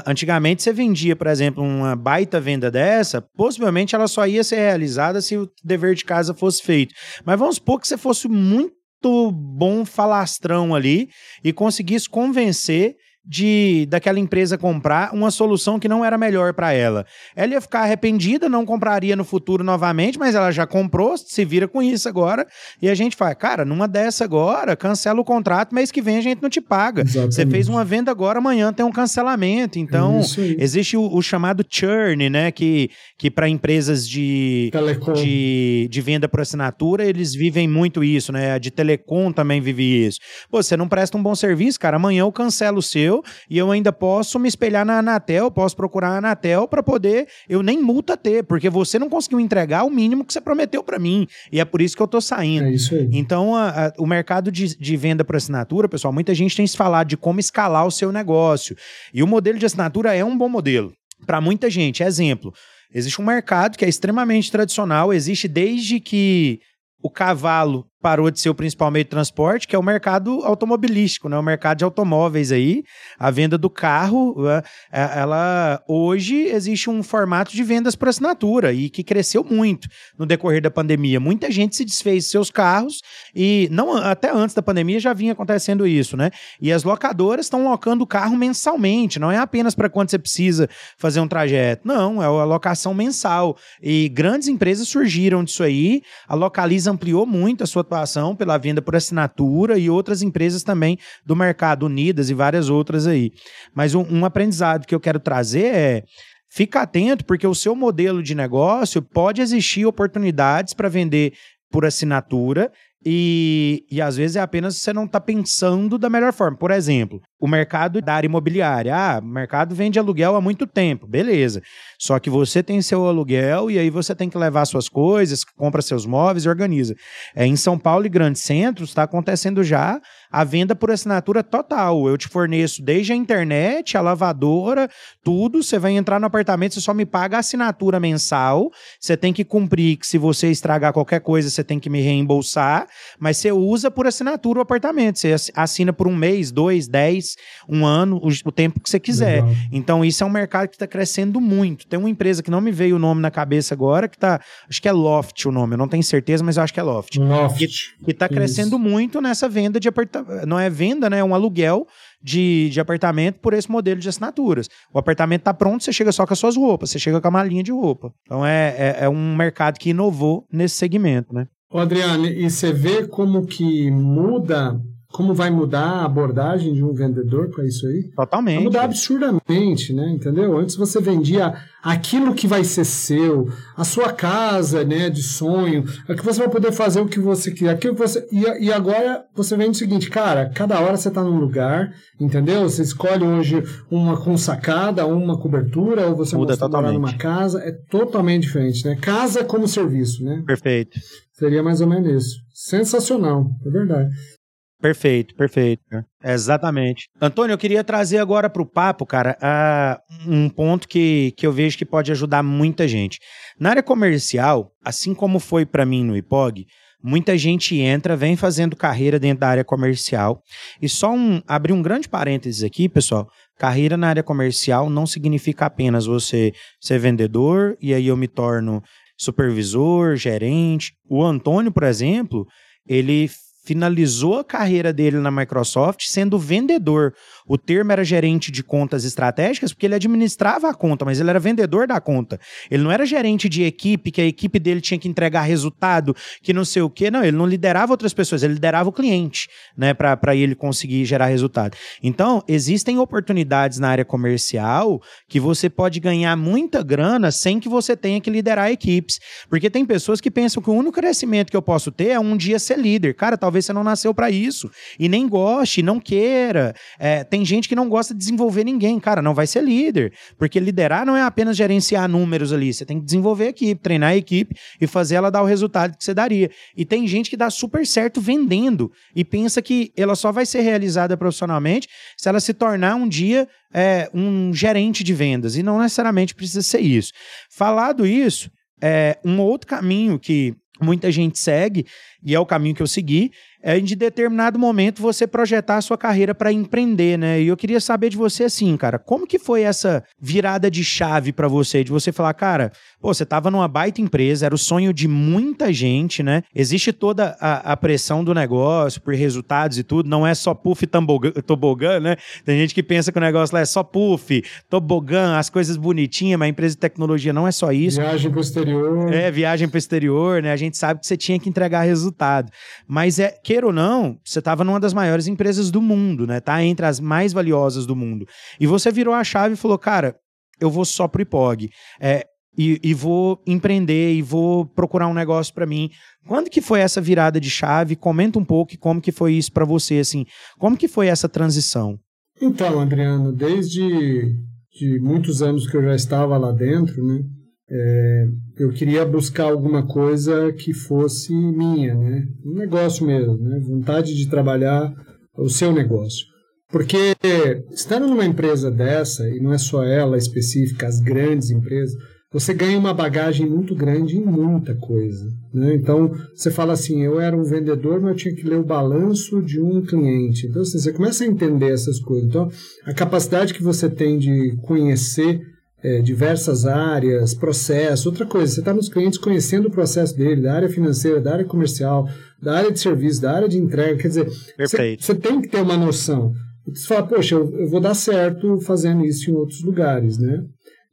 antigamente você vendia, por exemplo, uma baita venda dessa, possivelmente ela só ia ser realizada se o dever de casa fosse feito. Mas vamos supor que você fosse muito bom falastrão ali e conseguisse convencer de daquela empresa comprar uma solução que não era melhor para ela. Ela ia ficar arrependida, não compraria no futuro novamente, mas ela já comprou, se vira com isso agora. E a gente fala, cara, numa dessa agora, cancela o contrato, mês que vem a gente não te paga. Exatamente. Você fez uma venda agora, amanhã tem um cancelamento. Então, é existe o, o, chamado churn, né, que, que para empresas de, de, de venda por assinatura, eles vivem muito isso, né? A de telecom também vive isso. Pô, você não presta um bom serviço, cara, amanhã eu cancelo o seu e eu ainda posso me espelhar na Anatel, posso procurar a Anatel para poder eu nem multa ter, porque você não conseguiu entregar o mínimo que você prometeu para mim. E é por isso que eu tô saindo. É isso aí. Então, a, a, o mercado de, de venda por assinatura, pessoal, muita gente tem se falado de como escalar o seu negócio. E o modelo de assinatura é um bom modelo para muita gente. Exemplo, existe um mercado que é extremamente tradicional, existe desde que o cavalo parou de ser o principal meio de transporte, que é o mercado automobilístico, né? O mercado de automóveis aí, a venda do carro, é, é, ela hoje existe um formato de vendas por assinatura e que cresceu muito no decorrer da pandemia. Muita gente se desfez de seus carros e não até antes da pandemia já vinha acontecendo isso, né? E as locadoras estão locando o carro mensalmente, não é apenas para quando você precisa fazer um trajeto, não, é a locação mensal. E grandes empresas surgiram disso aí, a Localiza ampliou muito a sua atuação pela venda por assinatura e outras empresas também do mercado, Unidas e várias outras aí. Mas um, um aprendizado que eu quero trazer é fica atento, porque o seu modelo de negócio pode existir oportunidades para vender por assinatura e, e às vezes é apenas você não está pensando da melhor forma. Por exemplo, o mercado da área imobiliária. Ah, o mercado vende aluguel há muito tempo, beleza. Só que você tem seu aluguel e aí você tem que levar suas coisas, compra seus móveis e organiza. É, em São Paulo e grandes centros está acontecendo já a venda por assinatura total. Eu te forneço desde a internet, a lavadora, tudo. Você vai entrar no apartamento, você só me paga a assinatura mensal. Você tem que cumprir que se você estragar qualquer coisa, você tem que me reembolsar. Mas você usa por assinatura o apartamento. Você assina por um mês, dois, dez, um ano, o, o tempo que você quiser. Legal. Então, isso é um mercado que está crescendo muito. Tem uma empresa que não me veio o nome na cabeça agora, que está. Acho que é Loft o nome, eu não tenho certeza, mas eu acho que é Loft. Loft. Que está crescendo muito nessa venda de apartamento não é venda, né? É um aluguel de, de apartamento por esse modelo de assinaturas. O apartamento está pronto, você chega só com as suas roupas, você chega com a malinha de roupa. Então é, é, é um mercado que inovou nesse segmento, né? Ô Adriano, e você vê como que muda como vai mudar a abordagem de um vendedor para isso aí? Totalmente. Vai mudar absurdamente, né? Entendeu? Antes você vendia aquilo que vai ser seu, a sua casa, né, de sonho, é que você vai poder fazer o que você quer, aquilo que você e, e agora você vende o seguinte, cara, cada hora você está num lugar, entendeu? Você escolhe hoje uma com sacada, uma cobertura, ou você Muda totalmente. morar numa casa, é totalmente diferente, né? Casa como serviço, né? Perfeito. Seria mais ou menos isso. Sensacional, é verdade. Perfeito, perfeito. Exatamente. Antônio, eu queria trazer agora para o papo, cara, uh, um ponto que, que eu vejo que pode ajudar muita gente. Na área comercial, assim como foi para mim no IPOG, muita gente entra, vem fazendo carreira dentro da área comercial. E só um, abrir um grande parênteses aqui, pessoal. Carreira na área comercial não significa apenas você ser vendedor e aí eu me torno supervisor, gerente. O Antônio, por exemplo, ele finalizou a carreira dele na Microsoft sendo vendedor. O termo era gerente de contas estratégicas porque ele administrava a conta, mas ele era vendedor da conta. Ele não era gerente de equipe, que a equipe dele tinha que entregar resultado, que não sei o quê. Não, ele não liderava outras pessoas, ele liderava o cliente, né, para ele conseguir gerar resultado. Então, existem oportunidades na área comercial que você pode ganhar muita grana sem que você tenha que liderar equipes. Porque tem pessoas que pensam que o único crescimento que eu posso ter é um dia ser líder. Cara, talvez você não nasceu para isso. E nem goste, não queira. É, tem gente que não gosta de desenvolver ninguém. Cara, não vai ser líder. Porque liderar não é apenas gerenciar números ali. Você tem que desenvolver a equipe, treinar a equipe e fazer ela dar o resultado que você daria. E tem gente que dá super certo vendendo e pensa que ela só vai ser realizada profissionalmente se ela se tornar um dia é, um gerente de vendas. E não necessariamente precisa ser isso. Falado isso, é, um outro caminho que muita gente segue, e é o caminho que eu segui, é de determinado momento você projetar a sua carreira para empreender, né? E eu queria saber de você assim, cara, como que foi essa virada de chave para você, de você falar, cara, pô, você tava numa baita empresa, era o sonho de muita gente, né? Existe toda a, a pressão do negócio por resultados e tudo, não é só puff e tobogã, né? Tem gente que pensa que o negócio lá é só puff, tobogã, as coisas bonitinhas, mas a empresa de tecnologia não é só isso. Viagem pro exterior. É, viagem pro exterior, né? A gente sabe que você tinha que entregar resultado. Mas é, queira ou não, você estava numa das maiores empresas do mundo, né? Tá entre as mais valiosas do mundo. E você virou a chave e falou, cara, eu vou só pro IPOG. É, e, e, vou empreender e vou procurar um negócio para mim. Quando que foi essa virada de chave? Comenta um pouco como que foi isso para você, assim. Como que foi essa transição? Então, Adriano, desde de muitos anos que eu já estava lá dentro, né? É, eu queria buscar alguma coisa que fosse minha, né? Um negócio mesmo, né? Vontade de trabalhar o seu negócio. Porque estando numa empresa dessa, e não é só ela específica, as grandes empresas, você ganha uma bagagem muito grande em muita coisa. Né? Então, você fala assim, eu era um vendedor, mas eu tinha que ler o balanço de um cliente. Então, assim, você começa a entender essas coisas. Então, a capacidade que você tem de conhecer é, diversas áreas, processos, outra coisa, você está nos clientes conhecendo o processo dele, da área financeira, da área comercial, da área de serviço, da área de entrega, quer dizer, você, tem que ter uma noção. Você fala, poxa, eu, eu, vou dar certo fazendo isso em outros lugares, né?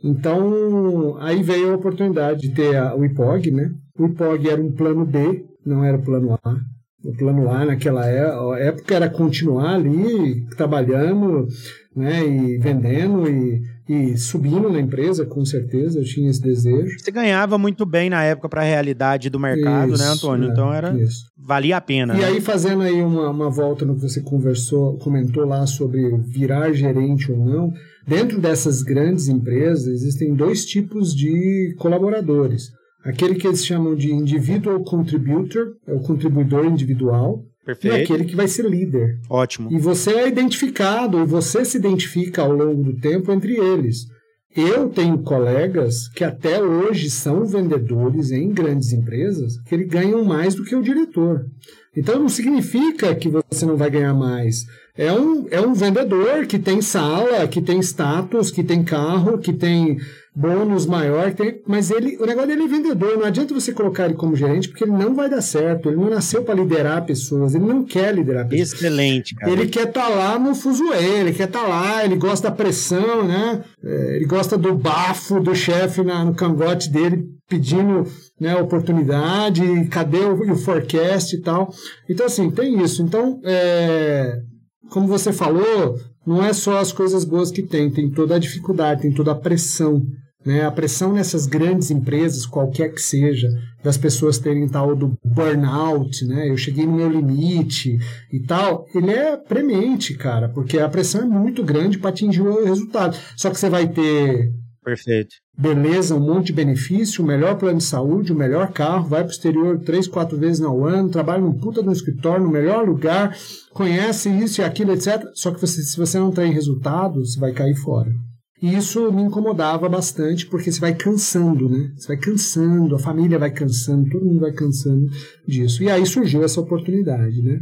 Então, aí veio a oportunidade de ter a, o IPOG, né? O IPOG era um plano B, não era o plano A. O plano A naquela é, época era continuar ali trabalhando, né, e vendendo e e subindo na empresa, com certeza, eu tinha esse desejo. Você ganhava muito bem na época para a realidade do mercado, né, isso, né, Antônio? É, então era isso. valia a pena. E né? aí fazendo aí uma, uma volta no que você conversou, comentou lá sobre virar gerente ou não, dentro dessas grandes empresas existem dois tipos de colaboradores. Aquele que eles chamam de individual contributor, é o contribuidor individual, Perfeito. Aquele que vai ser líder. Ótimo. E você é identificado, e você se identifica ao longo do tempo entre eles. Eu tenho colegas que até hoje são vendedores em grandes empresas que eles ganham mais do que o diretor. Então não significa que você não vai ganhar mais. É um, é um vendedor que tem sala, que tem status, que tem carro, que tem bônus maior, tem, mas ele, o negócio dele é vendedor. Não adianta você colocar ele como gerente, porque ele não vai dar certo. Ele não nasceu para liderar pessoas, ele não quer liderar pessoas. Excelente, cara. Ele quer estar tá lá no fuzuê, ele quer estar tá lá, ele gosta da pressão, né? É, ele gosta do bafo do chefe no cangote dele pedindo né, oportunidade, cadê o, o forecast e tal. Então, assim, tem isso. Então, é, como você falou, não é só as coisas boas que tem, tem toda a dificuldade, tem toda a pressão né? A pressão nessas grandes empresas, qualquer que seja, das pessoas terem tal do burnout, né? Eu cheguei no meu limite e tal, ele é premente, cara, porque a pressão é muito grande para atingir o resultado. Só que você vai ter Perfeito. Beleza, um monte de benefício, o melhor plano de saúde, o melhor carro, vai para o exterior três, quatro vezes no ano, trabalha num puta no escritório, no melhor lugar, conhece isso e aquilo, etc. Só que você, se você não tem resultado, você vai cair fora. E isso me incomodava bastante, porque você vai cansando, né? Você vai cansando, a família vai cansando, todo mundo vai cansando disso. E aí surgiu essa oportunidade, né?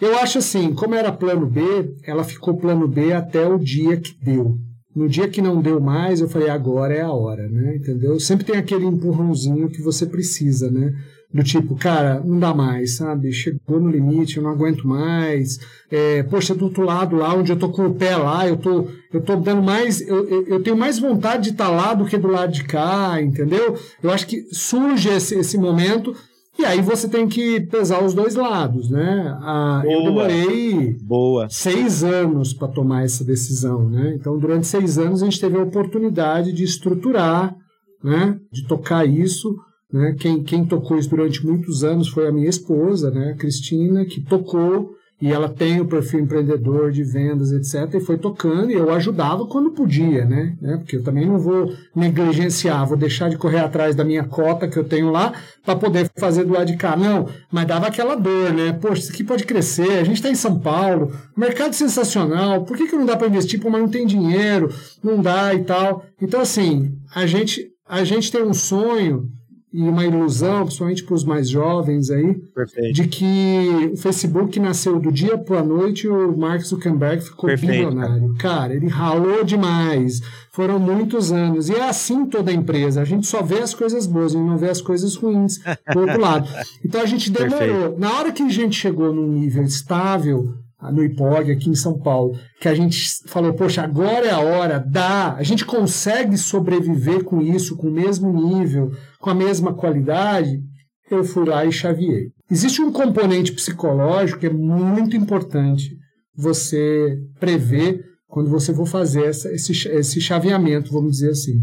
Eu acho assim, como era plano B, ela ficou plano B até o dia que deu. No dia que não deu mais, eu falei, agora é a hora, né? Entendeu? Sempre tem aquele empurrãozinho que você precisa, né? do tipo, cara, não dá mais, sabe? Chegou no limite, eu não aguento mais. É, poxa, do outro lado lá, onde eu tô com o pé lá, eu tô, eu tô dando mais, eu, eu, eu tenho mais vontade de estar tá lá do que do lado de cá, entendeu? Eu acho que surge esse, esse momento e aí você tem que pesar os dois lados, né? Ah, eu demorei Boa. seis anos para tomar essa decisão, né? Então, durante seis anos a gente teve a oportunidade de estruturar, né? De tocar isso Né? Quem, quem tocou isso durante muitos anos foi a minha esposa, né? a Cristina, que tocou e ela tem o perfil empreendedor de vendas, etc. E foi tocando e eu ajudava quando podia, né? né? Porque eu também não vou negligenciar, vou deixar de correr atrás da minha cota que eu tenho lá para poder fazer do lado de cá. Não, mas dava aquela dor, né? Poxa, isso aqui pode crescer, a gente está em São Paulo, mercado sensacional, por que, que não dá para investir? Pô, mas não tem dinheiro, não dá e tal. Então, assim, a gente, a gente tem um sonho e uma ilusão, principalmente para os mais jovens aí, Perfeito. de que o Facebook nasceu do dia para a noite e o Mark Zuckerberg ficou Perfeito, bilionário. Cara. ele ralou demais. Foram muitos anos. E é assim toda empresa. A gente só vê as coisas boas e não vê as coisas ruins do outro lado. Então a gente demorou. Perfeito. Na hora que a gente chegou num nível estável, no IPOG aqui em São Paulo, que a gente falou, poxa, agora é a hora, dá, a gente consegue sobreviver com isso, com o mesmo nível, com a mesma qualidade, eu fui lá e chaveei. Existe um componente psicológico que é muito importante você prever quando você for fazer essa, esse, esse chaveamento, vamos dizer assim.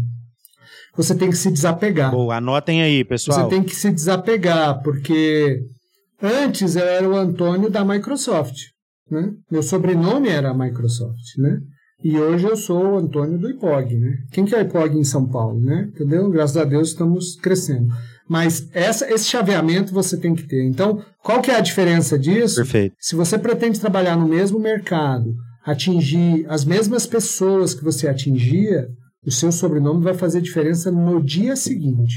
Você tem que se desapegar. Boa, anotem aí, pessoal. Você tem que se desapegar, porque antes eu era o Antônio da Microsoft. Né? Meu sobrenome era Microsoft, né? E hoje eu sou o Antônio do IPOG, né? Quem que é o IPOG em São Paulo, né? Entendeu? Graças a Deus estamos crescendo. Mas essa, esse chaveamento você tem que ter. Então, qual que é a diferença disso? Perfeito. Se você pretende trabalhar no mesmo mercado, atingir as mesmas pessoas que você atingia, o seu sobrenome vai fazer diferença no dia seguinte.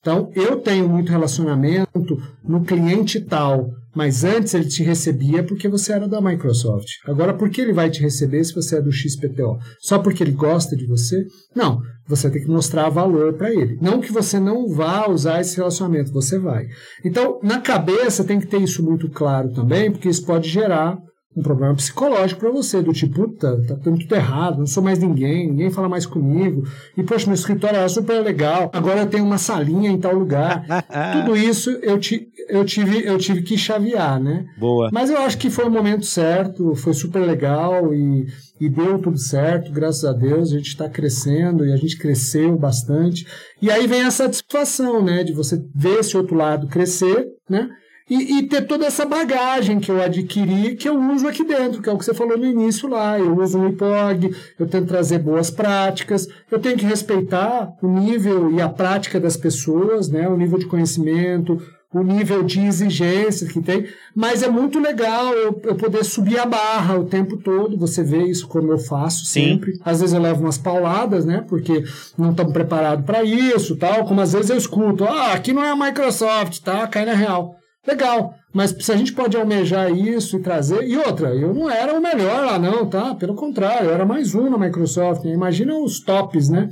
Então, eu tenho muito relacionamento no cliente tal, mas antes ele te recebia porque você era da Microsoft. Agora, por que ele vai te receber se você é do XPTO? Só porque ele gosta de você? Não. Você tem que mostrar valor para ele. Não que você não vá usar esse relacionamento, você vai. Então, na cabeça tem que ter isso muito claro também, porque isso pode gerar um problema psicológico para você, do tipo, puta, tá tudo errado, não sou mais ninguém, ninguém fala mais comigo, e poxa, meu escritório é super legal, agora eu tenho uma salinha em tal lugar. tudo isso eu, ti, eu, tive, eu tive que chavear, né? Boa. Mas eu acho que foi o momento certo, foi super legal e, e deu tudo certo, graças a Deus, a gente está crescendo e a gente cresceu bastante. E aí vem a satisfação, né, de você ver esse outro lado crescer, né? E, e, ter toda essa bagagem que eu adquiri, que eu uso aqui dentro, que é o que você falou no início lá. Eu uso o IPOG, eu tento trazer boas práticas, eu tenho que respeitar o nível e a prática das pessoas, né? o nível de conhecimento, o nível de exigência que tem, mas é muito legal eu, eu, poder subir a barra o tempo todo, você vê isso como eu faço Sim. sempre. Às vezes eu levo umas pauladas, né, porque não estamos preparados para isso, tal, como às vezes eu escuto, ah, aqui não é a Microsoft, tá, cai na real. Legal, mas se a gente pode almejar isso e trazer. E outra, eu não era o melhor lá, não, tá? Pelo contrário, eu era mais um na Microsoft. Né? Imagina os tops, né?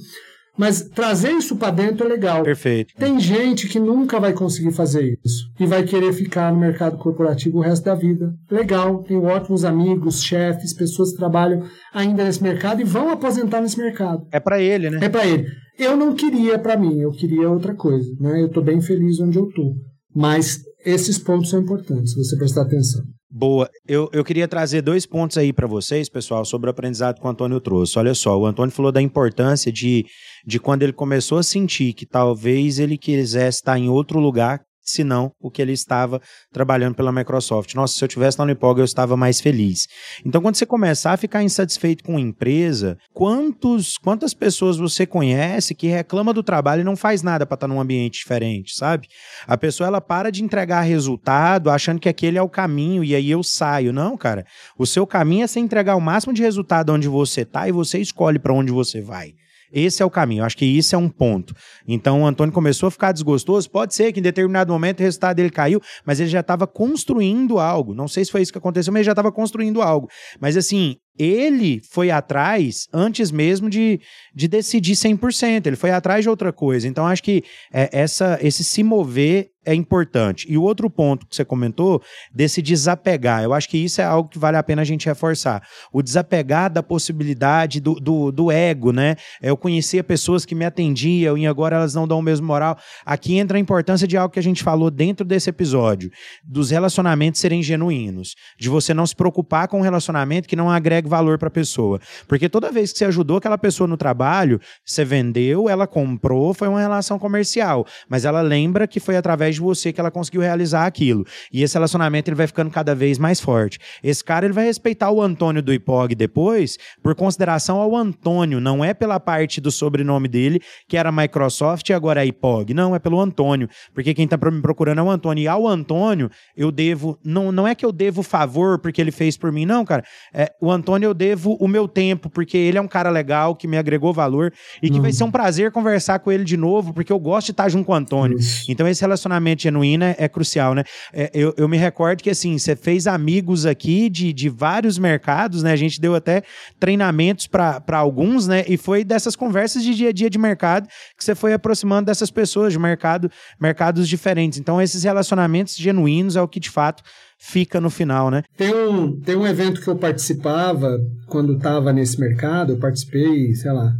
Mas trazer isso para dentro é legal. Perfeito. Tem gente que nunca vai conseguir fazer isso e vai querer ficar no mercado corporativo o resto da vida. Legal, tenho ótimos amigos, chefes, pessoas que trabalham ainda nesse mercado e vão aposentar nesse mercado. É para ele, né? É para ele. Eu não queria para mim, eu queria outra coisa, né? Eu tô bem feliz onde eu tô. Mas esses pontos são importantes, se você prestar atenção. Boa. Eu, eu queria trazer dois pontos aí para vocês, pessoal, sobre o aprendizado que o Antônio trouxe. Olha só, o Antônio falou da importância de, de quando ele começou a sentir que talvez ele quisesse estar em outro lugar senão o que ele estava trabalhando pela Microsoft. Nossa, se eu tivesse na Unipog eu estava mais feliz. Então, quando você começar a ficar insatisfeito com a empresa, quantos, quantas pessoas você conhece que reclama do trabalho e não faz nada para estar num ambiente diferente, sabe? A pessoa ela para de entregar resultado achando que aquele é o caminho e aí eu saio. Não, cara. O seu caminho é você entregar o máximo de resultado onde você está e você escolhe para onde você vai. Esse é o caminho. Acho que isso é um ponto. Então o Antônio começou a ficar desgostoso. Pode ser que em determinado momento o resultado dele caiu, mas ele já estava construindo algo. Não sei se foi isso que aconteceu, mas ele já estava construindo algo. Mas assim, ele foi atrás antes mesmo de, de decidir 100%. Ele foi atrás de outra coisa. Então, acho que é, essa, esse se mover é importante. E o outro ponto que você comentou, desse desapegar, eu acho que isso é algo que vale a pena a gente reforçar. O desapegar da possibilidade do, do, do ego, né? Eu conhecia pessoas que me atendiam e agora elas não dão o mesmo moral. Aqui entra a importância de algo que a gente falou dentro desse episódio, dos relacionamentos serem genuínos, de você não se preocupar com um relacionamento que não agrega valor para a pessoa. Porque toda vez que você ajudou aquela pessoa no trabalho, você vendeu, ela comprou, foi uma relação comercial. Mas ela lembra que foi através de você que ela conseguiu realizar aquilo. E esse relacionamento ele vai ficando cada vez mais forte. Esse cara ele vai respeitar o Antônio do IPOG depois, por consideração ao Antônio, não é pela parte do sobrenome dele, que era Microsoft e agora é IPOG. Não, é pelo Antônio. Porque quem está me procurando é o Antônio. E ao Antônio, eu devo. Não, não é que eu devo favor porque ele fez por mim, não, cara. É, o Antônio, eu devo o meu tempo, porque ele é um cara legal, que me agregou valor e que vai ser um prazer conversar com ele de novo, porque eu gosto de estar junto com o Antônio. Isso. Então, esse relacionamento genuíno é, é crucial, né? É, eu, eu me recordo que, assim, você fez amigos aqui de, de vários mercados, né? A gente deu até treinamentos para alguns, né? E foi dessas conversas de dia a dia de mercado que você foi aproximando dessas pessoas de mercado, mercados diferentes. Então, esses relacionamentos genuínos é o que de fato fica no final, né? Tem um, tem um evento que eu participava quando estava nesse mercado, eu participei, sei lá,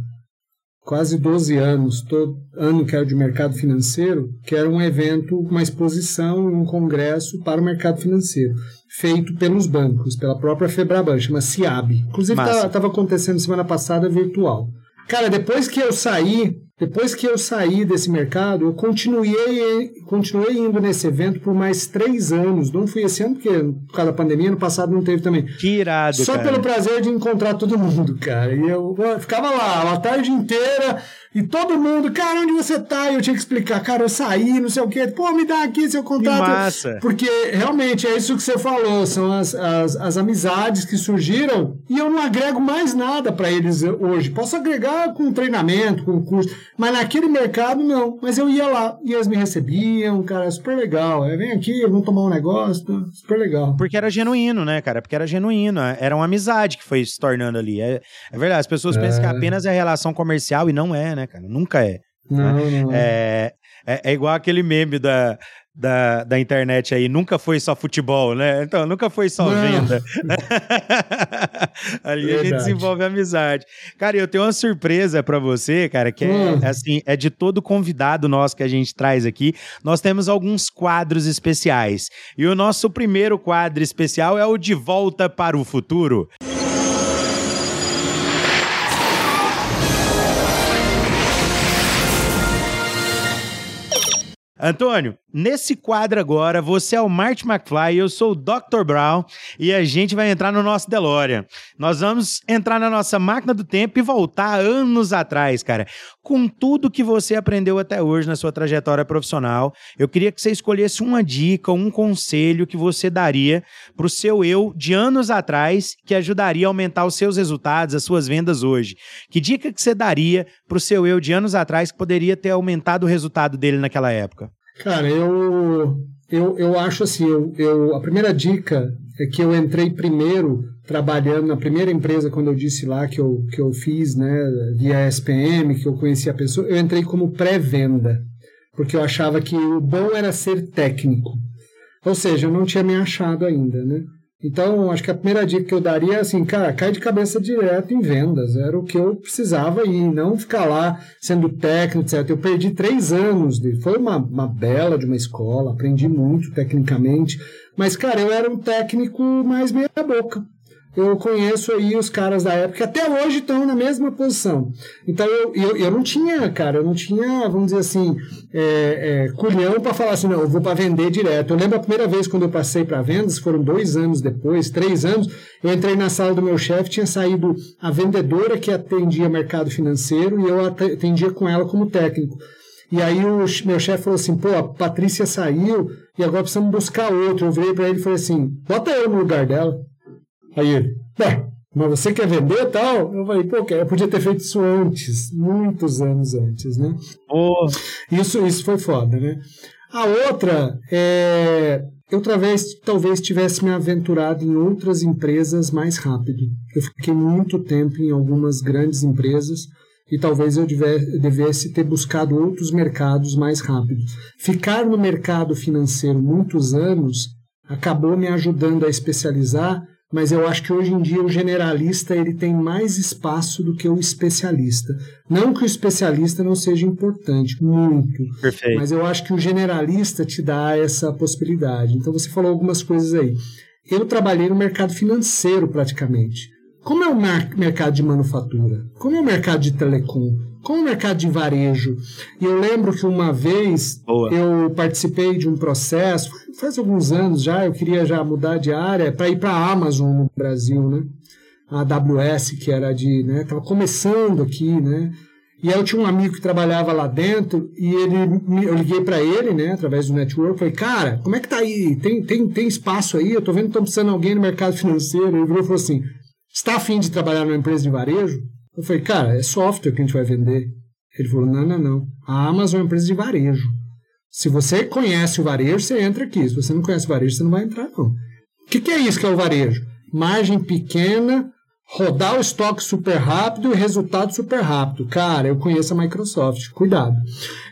quase 12 anos, todo ano que era de mercado financeiro, que era um evento, uma exposição, um congresso para o mercado financeiro, feito pelos bancos, pela própria Febraban, chama CIAB. Inclusive estava acontecendo semana passada virtual. Cara, depois que eu saí, depois que eu saí desse mercado, eu continuei, continuei indo nesse evento por mais três anos. Não fui esse ano, porque por causa da pandemia, no passado não teve também. Que irado, Só cara. pelo prazer de encontrar todo mundo, cara. E eu, eu ficava lá a tarde inteira e todo mundo, cara, onde você tá? E eu tinha que explicar, cara, eu saí, não sei o quê. Pô, me dá aqui seu contato. Que massa. Porque realmente é isso que você falou, são as, as, as amizades que surgiram e eu não agrego mais nada para eles hoje. Posso agregar com treinamento, com curso mas naquele mercado, não. Mas eu ia lá e eles me recebiam, cara, super legal. É, vem aqui, vamos tomar um negócio, tá? super legal. Porque era genuíno, né, cara? Porque era genuíno. É, era uma amizade que foi se tornando ali. É, é verdade, as pessoas é. pensam que apenas é relação comercial e não é, né, cara? Nunca é. Não, né? não é. É, é igual aquele meme da, da, da internet aí nunca foi só futebol, né? Então, nunca foi só Não. venda. Ali Verdade. a gente desenvolve amizade. Cara, eu tenho uma surpresa para você, cara, que é hum. assim, é de todo convidado nosso que a gente traz aqui. Nós temos alguns quadros especiais. E o nosso primeiro quadro especial é o De Volta para o Futuro. Antônio, nesse quadro agora, você é o Marty McFly, eu sou o Dr. Brown e a gente vai entrar no nosso DeLorean. Nós vamos entrar na nossa máquina do tempo e voltar anos atrás, cara. Com tudo que você aprendeu até hoje na sua trajetória profissional, eu queria que você escolhesse uma dica, um conselho que você daria para o seu eu de anos atrás que ajudaria a aumentar os seus resultados, as suas vendas hoje. Que dica que você daria para o seu eu de anos atrás que poderia ter aumentado o resultado dele naquela época? Cara, eu, eu, eu acho assim, eu, eu, a primeira dica é que eu entrei primeiro trabalhando na primeira empresa, quando eu disse lá que eu, que eu fiz, né, via SPM, que eu conhecia a pessoa, eu entrei como pré-venda, porque eu achava que o bom era ser técnico. Ou seja, eu não tinha me achado ainda, né? Então, acho que a primeira dica que eu daria é assim, cara, cai de cabeça direto em vendas. Era o que eu precisava ir, não ficar lá sendo técnico, etc. Eu perdi três anos, de, foi uma, uma bela de uma escola, aprendi muito tecnicamente, mas, cara, eu era um técnico mais meia boca eu conheço aí os caras da época que até hoje estão na mesma posição. Então eu, eu, eu não tinha, cara, eu não tinha, vamos dizer assim, é, é, culhão para falar assim, não, eu vou para vender direto. Eu lembro a primeira vez quando eu passei para vendas, foram dois anos depois, três anos, eu entrei na sala do meu chefe, tinha saído a vendedora que atendia mercado financeiro e eu atendia com ela como técnico. E aí o meu chefe falou assim, pô, a Patrícia saiu e agora precisamos buscar outro. Eu virei para ele e falei assim, bota eu no lugar dela. Aí ele, bem, mas você quer vender e tal? Eu falei, pô, eu podia ter feito isso antes, muitos anos antes, né? Oh. Isso, isso foi foda, né? A outra é. Eu talvez, talvez tivesse me aventurado em outras empresas mais rápido. Eu fiquei muito tempo em algumas grandes empresas e talvez eu devesse ter buscado outros mercados mais rápido. Ficar no mercado financeiro muitos anos acabou me ajudando a especializar mas eu acho que hoje em dia o generalista ele tem mais espaço do que o especialista. Não que o especialista não seja importante, muito. Perfeito. Mas eu acho que o generalista te dá essa possibilidade. Então você falou algumas coisas aí. Eu trabalhei no mercado financeiro praticamente. como é o mercado de manufatura, como é o mercado de telecom, como é o mercado de varejo. E eu lembro que uma vez Boa. eu participei de um processo, faz alguns anos já, eu queria já mudar de área para ir para a Amazon no Brasil, né? A AWS, que era de, né, estava começando aqui, né? E aí eu tinha um amigo que trabalhava lá dentro e ele, eu liguei para ele, né, através do network, falei, cara, como é que tá aí? Tem, tem, tem espaço aí? Eu tô vendo que estão precisando de alguém no mercado financeiro. Ele falou assim, está afim de trabalhar numa empresa de varejo? Eu falei, cara, é software que a gente vai vender. Ele falou, não, não, não. A Amazon é uma empresa de varejo. Se você conhece o varejo, você entra aqui. Se você não conhece o varejo, você não vai entrar, não. O que, que é isso que é o varejo? Margem pequena, rodar o estoque super rápido e resultado super rápido. Cara, eu conheço a Microsoft, cuidado.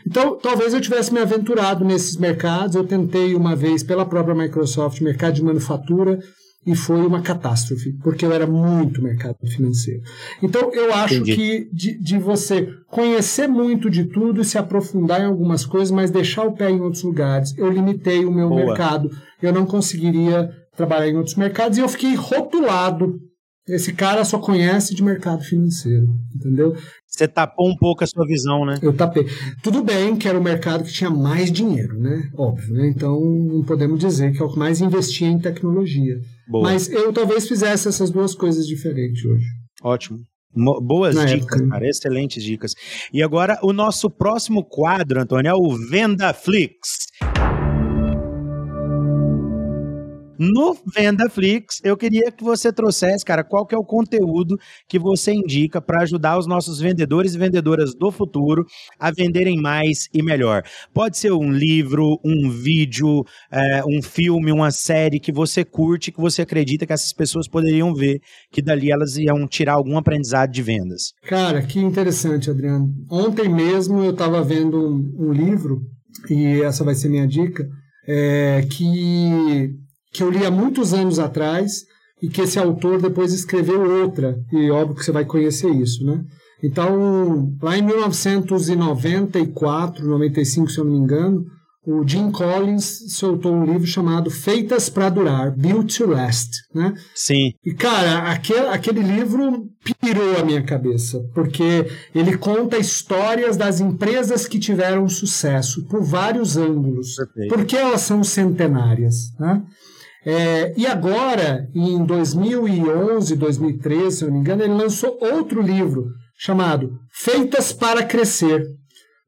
Então, talvez eu tivesse me aventurado nesses mercados. Eu tentei uma vez pela própria Microsoft, mercado de manufatura, e foi uma catástrofe, porque eu era muito mercado financeiro. Então, eu acho Entendi. que de, de, você conhecer muito de tudo e se aprofundar em algumas coisas, mas deixar o pé em outros lugares, eu limitei o meu Boa. mercado, eu não conseguiria trabalhar em outros mercados e eu fiquei rotulado esse cara só conhece de mercado financeiro, entendeu? Você tapou um pouco a sua visão, né? Eu tapei. Tudo bem que era o mercado que tinha mais dinheiro, né? Óbvio, né? Então não podemos dizer que é o que mais investia em tecnologia. Boa. Mas eu talvez fizesse essas duas coisas diferentes hoje. Ótimo. Boas Na dicas, época. cara. Excelentes dicas. E agora o nosso próximo quadro, Antônio, é o Venda Flix. No VendaFlix, eu queria que você trouxesse, cara, qual que é o conteúdo que você indica para ajudar os nossos vendedores e vendedoras do futuro a venderem mais e melhor. Pode ser um livro, um vídeo, é, um filme, uma série que você curte, que você acredita que essas pessoas poderiam ver, que dali elas iam tirar algum aprendizado de vendas. Cara, que interessante, Adriano. Ontem mesmo eu estava vendo um, um livro, e essa vai ser minha dica, é, que que eu li há muitos anos atrás e que esse autor depois escreveu outra, e óbvio que você vai conhecer isso, né? Então, lá em 1994, 95, se eu não me engano, o Jim Collins soltou um livro chamado Feitas para Durar, Built to Last, né? Sim. E, cara, aquele, aquele livro pirou a minha cabeça, porque ele conta histórias das empresas que tiveram sucesso por vários ângulos. Perfeito. Porque elas são centenárias, né? É, e agora, em 2011, 2013, se eu não me engano, ele lançou outro livro chamado Feitas para Crescer.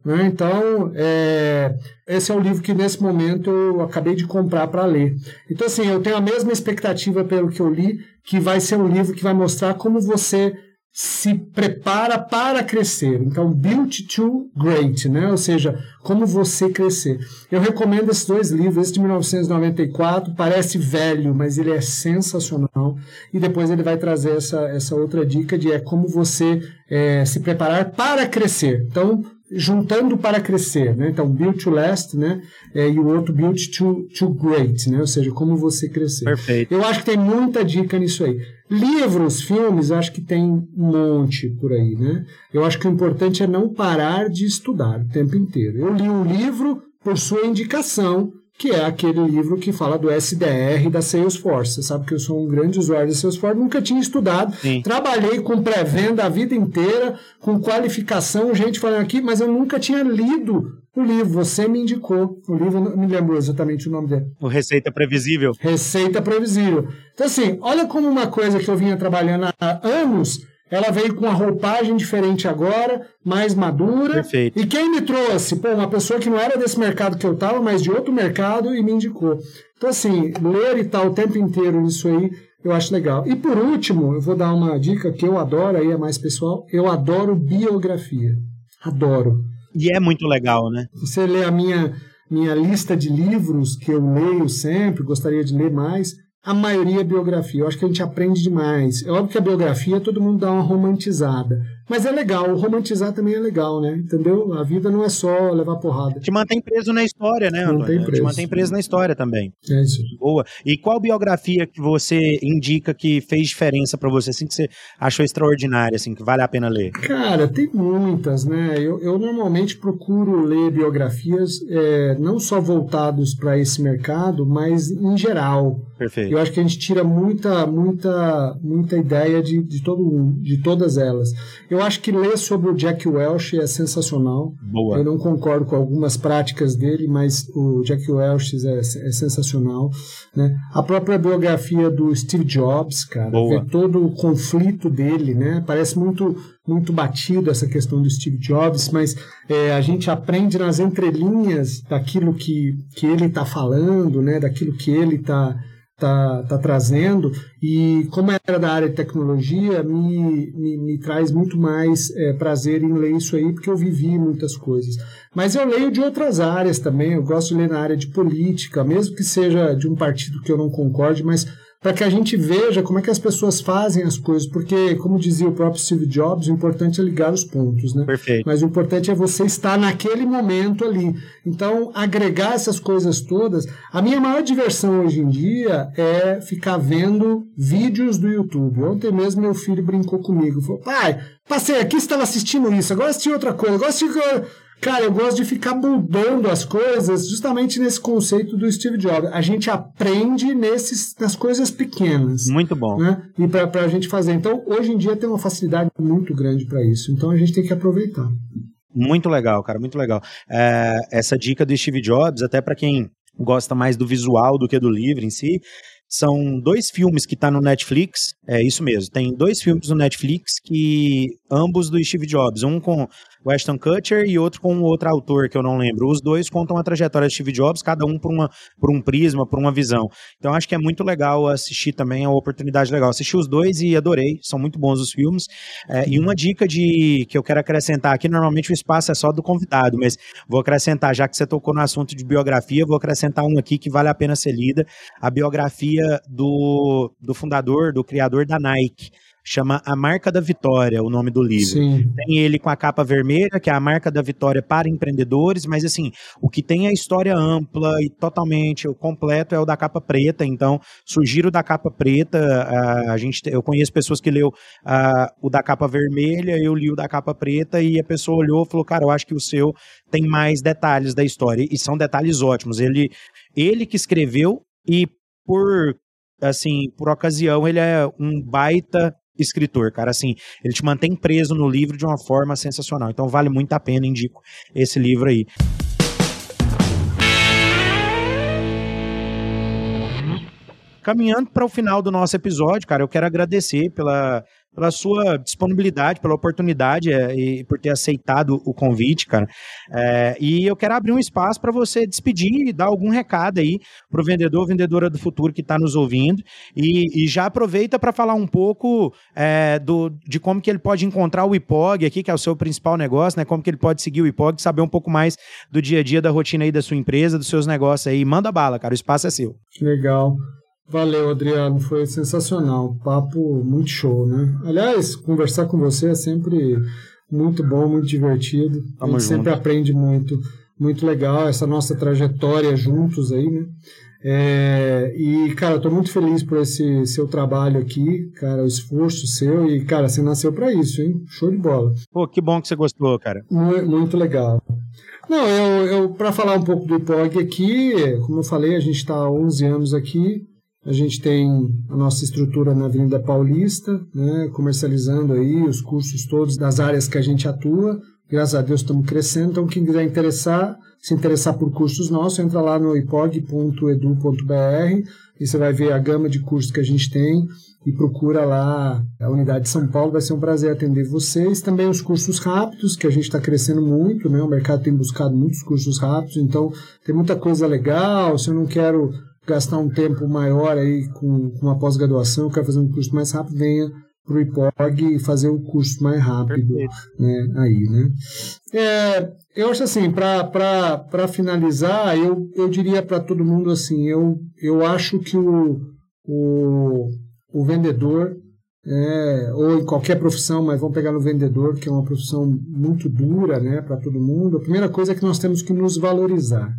Né? Então, é, esse é o livro que nesse momento eu acabei de comprar para ler. Então, assim, eu tenho a mesma expectativa pelo que eu li, que vai ser um livro que vai mostrar como você se prepara para crescer. Então, Built to Great, né? ou seja, como você crescer. Eu recomendo esses dois livros. Esse de 1994 parece velho, mas ele é sensacional. E depois ele vai trazer essa, essa outra dica de é como você é, se preparar para crescer. Então, juntando para crescer, né? Então, build to last, né? É, e o outro build to, to great, né? Ou seja, como você crescer. Perfeito. Eu acho que tem muita dica nisso aí. Livros, filmes, acho que tem um monte por aí, né? Eu acho que o importante é não parar de estudar o tempo inteiro. Eu li um livro por sua indicação, que é aquele livro que fala do SDR da Salesforce. Você sabe que eu sou um grande usuário da Salesforce, nunca tinha estudado. Sim. Trabalhei com pré-venda a vida inteira, com qualificação, gente falando aqui, mas eu nunca tinha lido o livro. Você me indicou. O livro, não me lembro exatamente o nome dele. O Receita Previsível. Receita Previsível. Então, assim, olha como uma coisa que eu vinha trabalhando há anos ela veio com uma roupagem diferente agora, mais madura. Perfeito. E quem me trouxe? Pô, uma pessoa que não era desse mercado que eu estava, mas de outro mercado e me indicou. Então, assim, ler e tal o tempo inteiro isso aí, eu acho legal. E por último, eu vou dar uma dica que eu adoro, aí é mais pessoal, eu adoro biografia. Adoro. E é muito legal, né? Você lê a minha, minha lista de livros que eu leio sempre, gostaria de ler mais a maioria é biografia. Eu acho que a gente aprende demais. É óbvio que a biografia todo mundo dá uma romantizada, Mas é legal, romantizar também é legal, né? Entendeu? A vida não é só levar porrada. Te mantém preso na história, né, Antônio? Mantém preso. Te mantém preso na história também. É isso. Boa. E qual biografia que você indica que fez diferença para você, assim, que você achou extraordinária, assim, que vale a pena ler? Cara, tem muitas, né? Eu, eu normalmente procuro ler biografias é, não só voltados para esse mercado, mas em geral. Perfeito. Eu acho que a gente tira muita, muita, muita ideia de, de, todo, de todas elas. Eu acho que ler sobre o Jack Welch é sensacional. Boa. Eu não concordo com algumas práticas dele, mas o Jack Welch é, é sensacional. Né? A própria biografia do Steve Jobs, cara, Boa. ver todo o conflito dele, né? Parece muito muito batido essa questão do Steve Jobs, mas é, a gente aprende nas entrelinhas daquilo que, que ele está falando, né? Daquilo que ele está tá, tá trazendo. E como era da área de tecnologia me, me, me traz muito mais é, prazer em ler isso aí porque eu vivi muitas coisas. Mas eu leio de outras áreas também. Eu gosto de ler na área de política mesmo que seja de um partido que eu não concorde mas para que a gente veja como é que as pessoas fazem as coisas, porque, como dizia o próprio Steve Jobs, o importante é ligar os pontos, né? Perfeito. Mas o importante é você estar naquele momento ali. Então, agregar essas coisas todas. A minha maior diversão hoje em dia é ficar vendo vídeos do YouTube. Ontem mesmo meu filho brincou comigo. Falou, pai, passei aqui, estava assistindo isso, agora assisti outra coisa, agora assisti... Cara, eu gosto de ficar mudando as coisas justamente nesse conceito do Steve Jobs. A gente aprende nesses, nas coisas pequenas. Muito bom. Né? E para a gente fazer. Então, hoje em dia tem uma facilidade muito grande para isso. Então, a gente tem que aproveitar. Muito legal, cara, muito legal. É, essa dica do Steve Jobs, até para quem gosta mais do visual do que do livro em si, são dois filmes que tá no Netflix, é isso mesmo, tem dois filmes no Netflix que ambos do Steve Jobs, um com o Ashton Kutcher e outro com outro autor que eu não lembro. Os dois contam a trajetória de Steve Jobs, cada um por, uma, por um prisma, por uma visão. Então acho que é muito legal assistir também, é uma oportunidade legal. Assisti os dois e adorei, são muito bons os filmes. É, e uma dica de que eu quero acrescentar aqui, normalmente o espaço é só do convidado, mas vou acrescentar, já que você tocou no assunto de biografia, vou acrescentar um aqui que vale a pena ser lida, a biografia do, do fundador, do criador da Nike chama A Marca da Vitória, o nome do livro. Sim. Tem ele com a capa vermelha, que é a marca da vitória para empreendedores, mas assim, o que tem a história ampla e totalmente o completo é o da capa preta, então sugiro da capa preta, a, a gente, eu conheço pessoas que leu a, o da capa vermelha, eu li o da capa preta e a pessoa olhou e falou, cara, eu acho que o seu tem mais detalhes da história, e são detalhes ótimos, ele, ele que escreveu e por assim, por ocasião, ele é um baita escritor, cara. Assim, ele te mantém preso no livro de uma forma sensacional. Então vale muito a pena, indico esse livro aí. Caminhando para o final do nosso episódio, cara, eu quero agradecer pela pela sua disponibilidade, pela oportunidade é, e por ter aceitado o convite, cara. É, e eu quero abrir um espaço para você despedir e dar algum recado aí para o vendedor, vendedora do futuro que está nos ouvindo. E, e já aproveita para falar um pouco é, do, de como que ele pode encontrar o IPOG aqui, que é o seu principal negócio, né? Como que ele pode seguir o IPOG, saber um pouco mais do dia a dia, da rotina aí da sua empresa, dos seus negócios aí. Manda bala, cara. O espaço é seu. Legal. Valeu, Adriano, foi sensacional. Papo muito show, né? Aliás, conversar com você é sempre muito bom, muito divertido. Tamo a gente junto. sempre aprende muito, muito legal essa nossa trajetória juntos aí, né? É, e, cara, eu tô muito feliz por esse seu trabalho aqui, cara, o esforço seu e, cara, você nasceu para isso, hein? Show de bola. Pô, que bom que você gostou, cara. Muito, muito legal. Não, eu, eu para falar um pouco do IPOG aqui, como eu falei, a gente está há 11 anos aqui, a gente tem a nossa estrutura na Avenida Paulista, né, comercializando aí os cursos todos das áreas que a gente atua. Graças a Deus estamos crescendo. Então, quem quiser interessar, se interessar por cursos nossos, entra lá no ipog.edu.br e você vai ver a gama de cursos que a gente tem e procura lá a unidade de São Paulo. Vai ser um prazer atender vocês. Também os cursos rápidos, que a gente está crescendo muito, né? O mercado tem buscado muitos cursos rápidos, então tem muita coisa legal. Se eu não quero gastar um tempo maior aí com, com uma pós-graduação, quero fazer um curso mais rápido, venha para o IPOG e fazer o curso mais rápido, né, aí, né. É, eu acho assim, para finalizar, eu, eu diria para todo mundo assim, eu, eu acho que o, o, o vendedor é, ou em qualquer profissão, mas vamos pegar no vendedor, que é uma profissão muito dura né, para todo mundo. A primeira coisa é que nós temos que nos valorizar.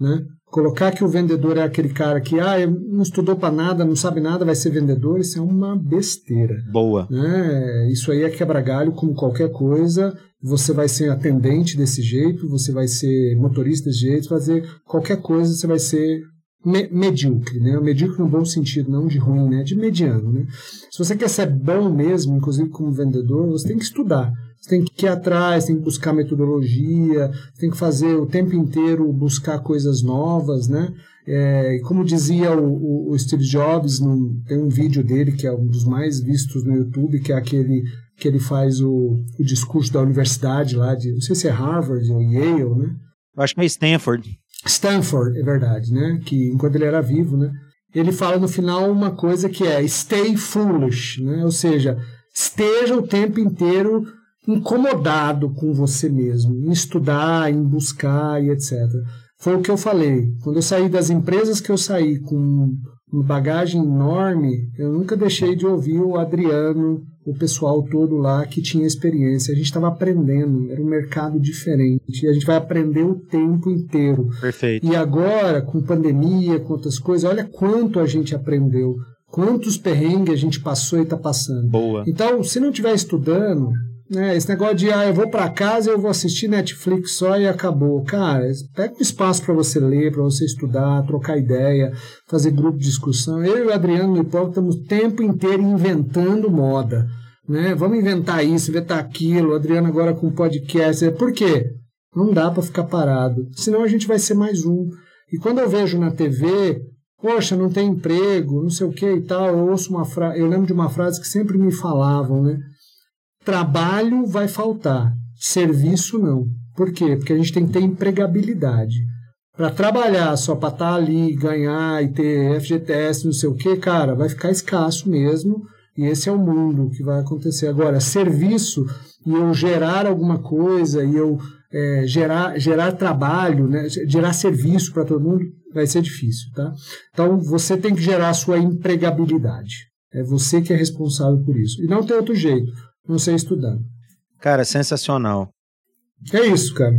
Né? Colocar que o vendedor é aquele cara que ah, não estudou para nada, não sabe nada, vai ser vendedor, isso é uma besteira. Boa. Né? Isso aí é quebra-galho como qualquer coisa. Você vai ser atendente desse jeito, você vai ser motorista desse jeito, fazer qualquer coisa, você vai ser me medíocre, né? Medíocre no bom sentido, não de ruim, né? De mediano, né? Se você quer ser bom mesmo, inclusive como vendedor, você tem que estudar. Você tem que ir atrás, tem que buscar metodologia, tem que fazer o tempo inteiro buscar coisas novas, né? É, como dizia o, o, Steve Jobs, num, tem um vídeo dele que é um dos mais vistos no YouTube, que é aquele que ele faz o, o discurso da universidade lá de, não sei se é Harvard ou Yale, né? Eu acho que é Stanford. Stanford, é verdade, né? Que enquanto ele era vivo, né? Ele fala no final uma coisa que é stay foolish, né? Ou seja, esteja o tempo inteiro incomodado com você mesmo, em estudar, em buscar e etc. Foi o que eu falei. Quando eu saí das empresas que eu saí com uma bagagem enorme, eu nunca deixei de ouvir o Adriano, o pessoal todo lá que tinha experiência. A gente estava aprendendo, era um mercado diferente. E a gente vai aprender o tempo inteiro. Perfeito. E agora, com pandemia, com outras coisas, olha quanto a gente aprendeu. Quantos perrengues a gente passou e está passando. Boa. Então, se não estiver estudando, né? Esse negócio de, ah, eu vou para casa, eu vou assistir Netflix só e acabou. Cara, pega um espaço para você ler, para você estudar, trocar ideia, fazer grupo de discussão. Eu e o Adriano no Hipócrita estamos o tempo inteiro inventando moda. Né? Vamos inventar isso, inventar aquilo. O Adriano agora com podcast. Por quê? Não dá para ficar parado. Senão a gente vai ser mais um. E quando eu vejo na TV, poxa, não tem emprego, não sei o que e tal, eu ouço uma frase, eu lembro de uma frase que sempre me falavam, né? Trabalho vai faltar, serviço não. Por quê? Porque a gente tem que ter empregabilidade. Para trabalhar só para estar tá ali, ganhar e ter FGTS, não sei o quê, cara, vai ficar escasso mesmo. E esse é o mundo que vai acontecer. Agora, serviço e eu gerar alguma coisa e eu é, gerar, gerar trabalho, né, gerar serviço para todo mundo, vai ser difícil. Tá? Então, você tem que gerar a sua empregabilidade. É você que é responsável por isso. E não tem outro jeito não sei estudar. Cara, sensacional. É isso, cara.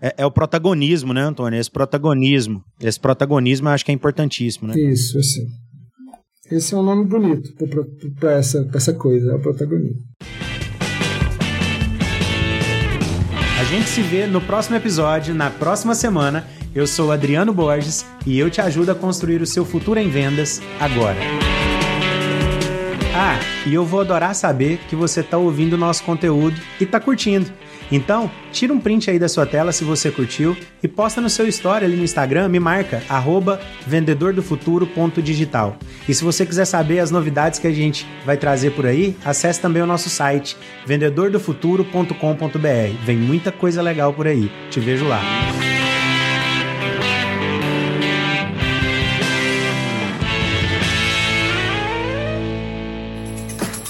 É, é, o protagonismo, né, Antônio? Esse protagonismo. Esse protagonismo eu acho que é importantíssimo, né? Isso, esse, esse é um nome bonito para essa, essa coisa, é o protagonismo. A gente se vê no próximo episódio, na próxima semana. Eu sou Adriano Borges e eu te ajudo a construir o seu futuro em vendas agora. Ah, e eu vou adorar saber que você está ouvindo o nosso conteúdo e está curtindo. Então, tira um print aí da sua tela se você curtiu e posta no seu story ali no Instagram, me marca, arroba vendedordofuturo.digital. E se você quiser saber as novidades que a gente vai trazer por aí, acesse também o nosso site, vendedordofuturo.com.br. Vem muita coisa legal por aí. Te vejo lá.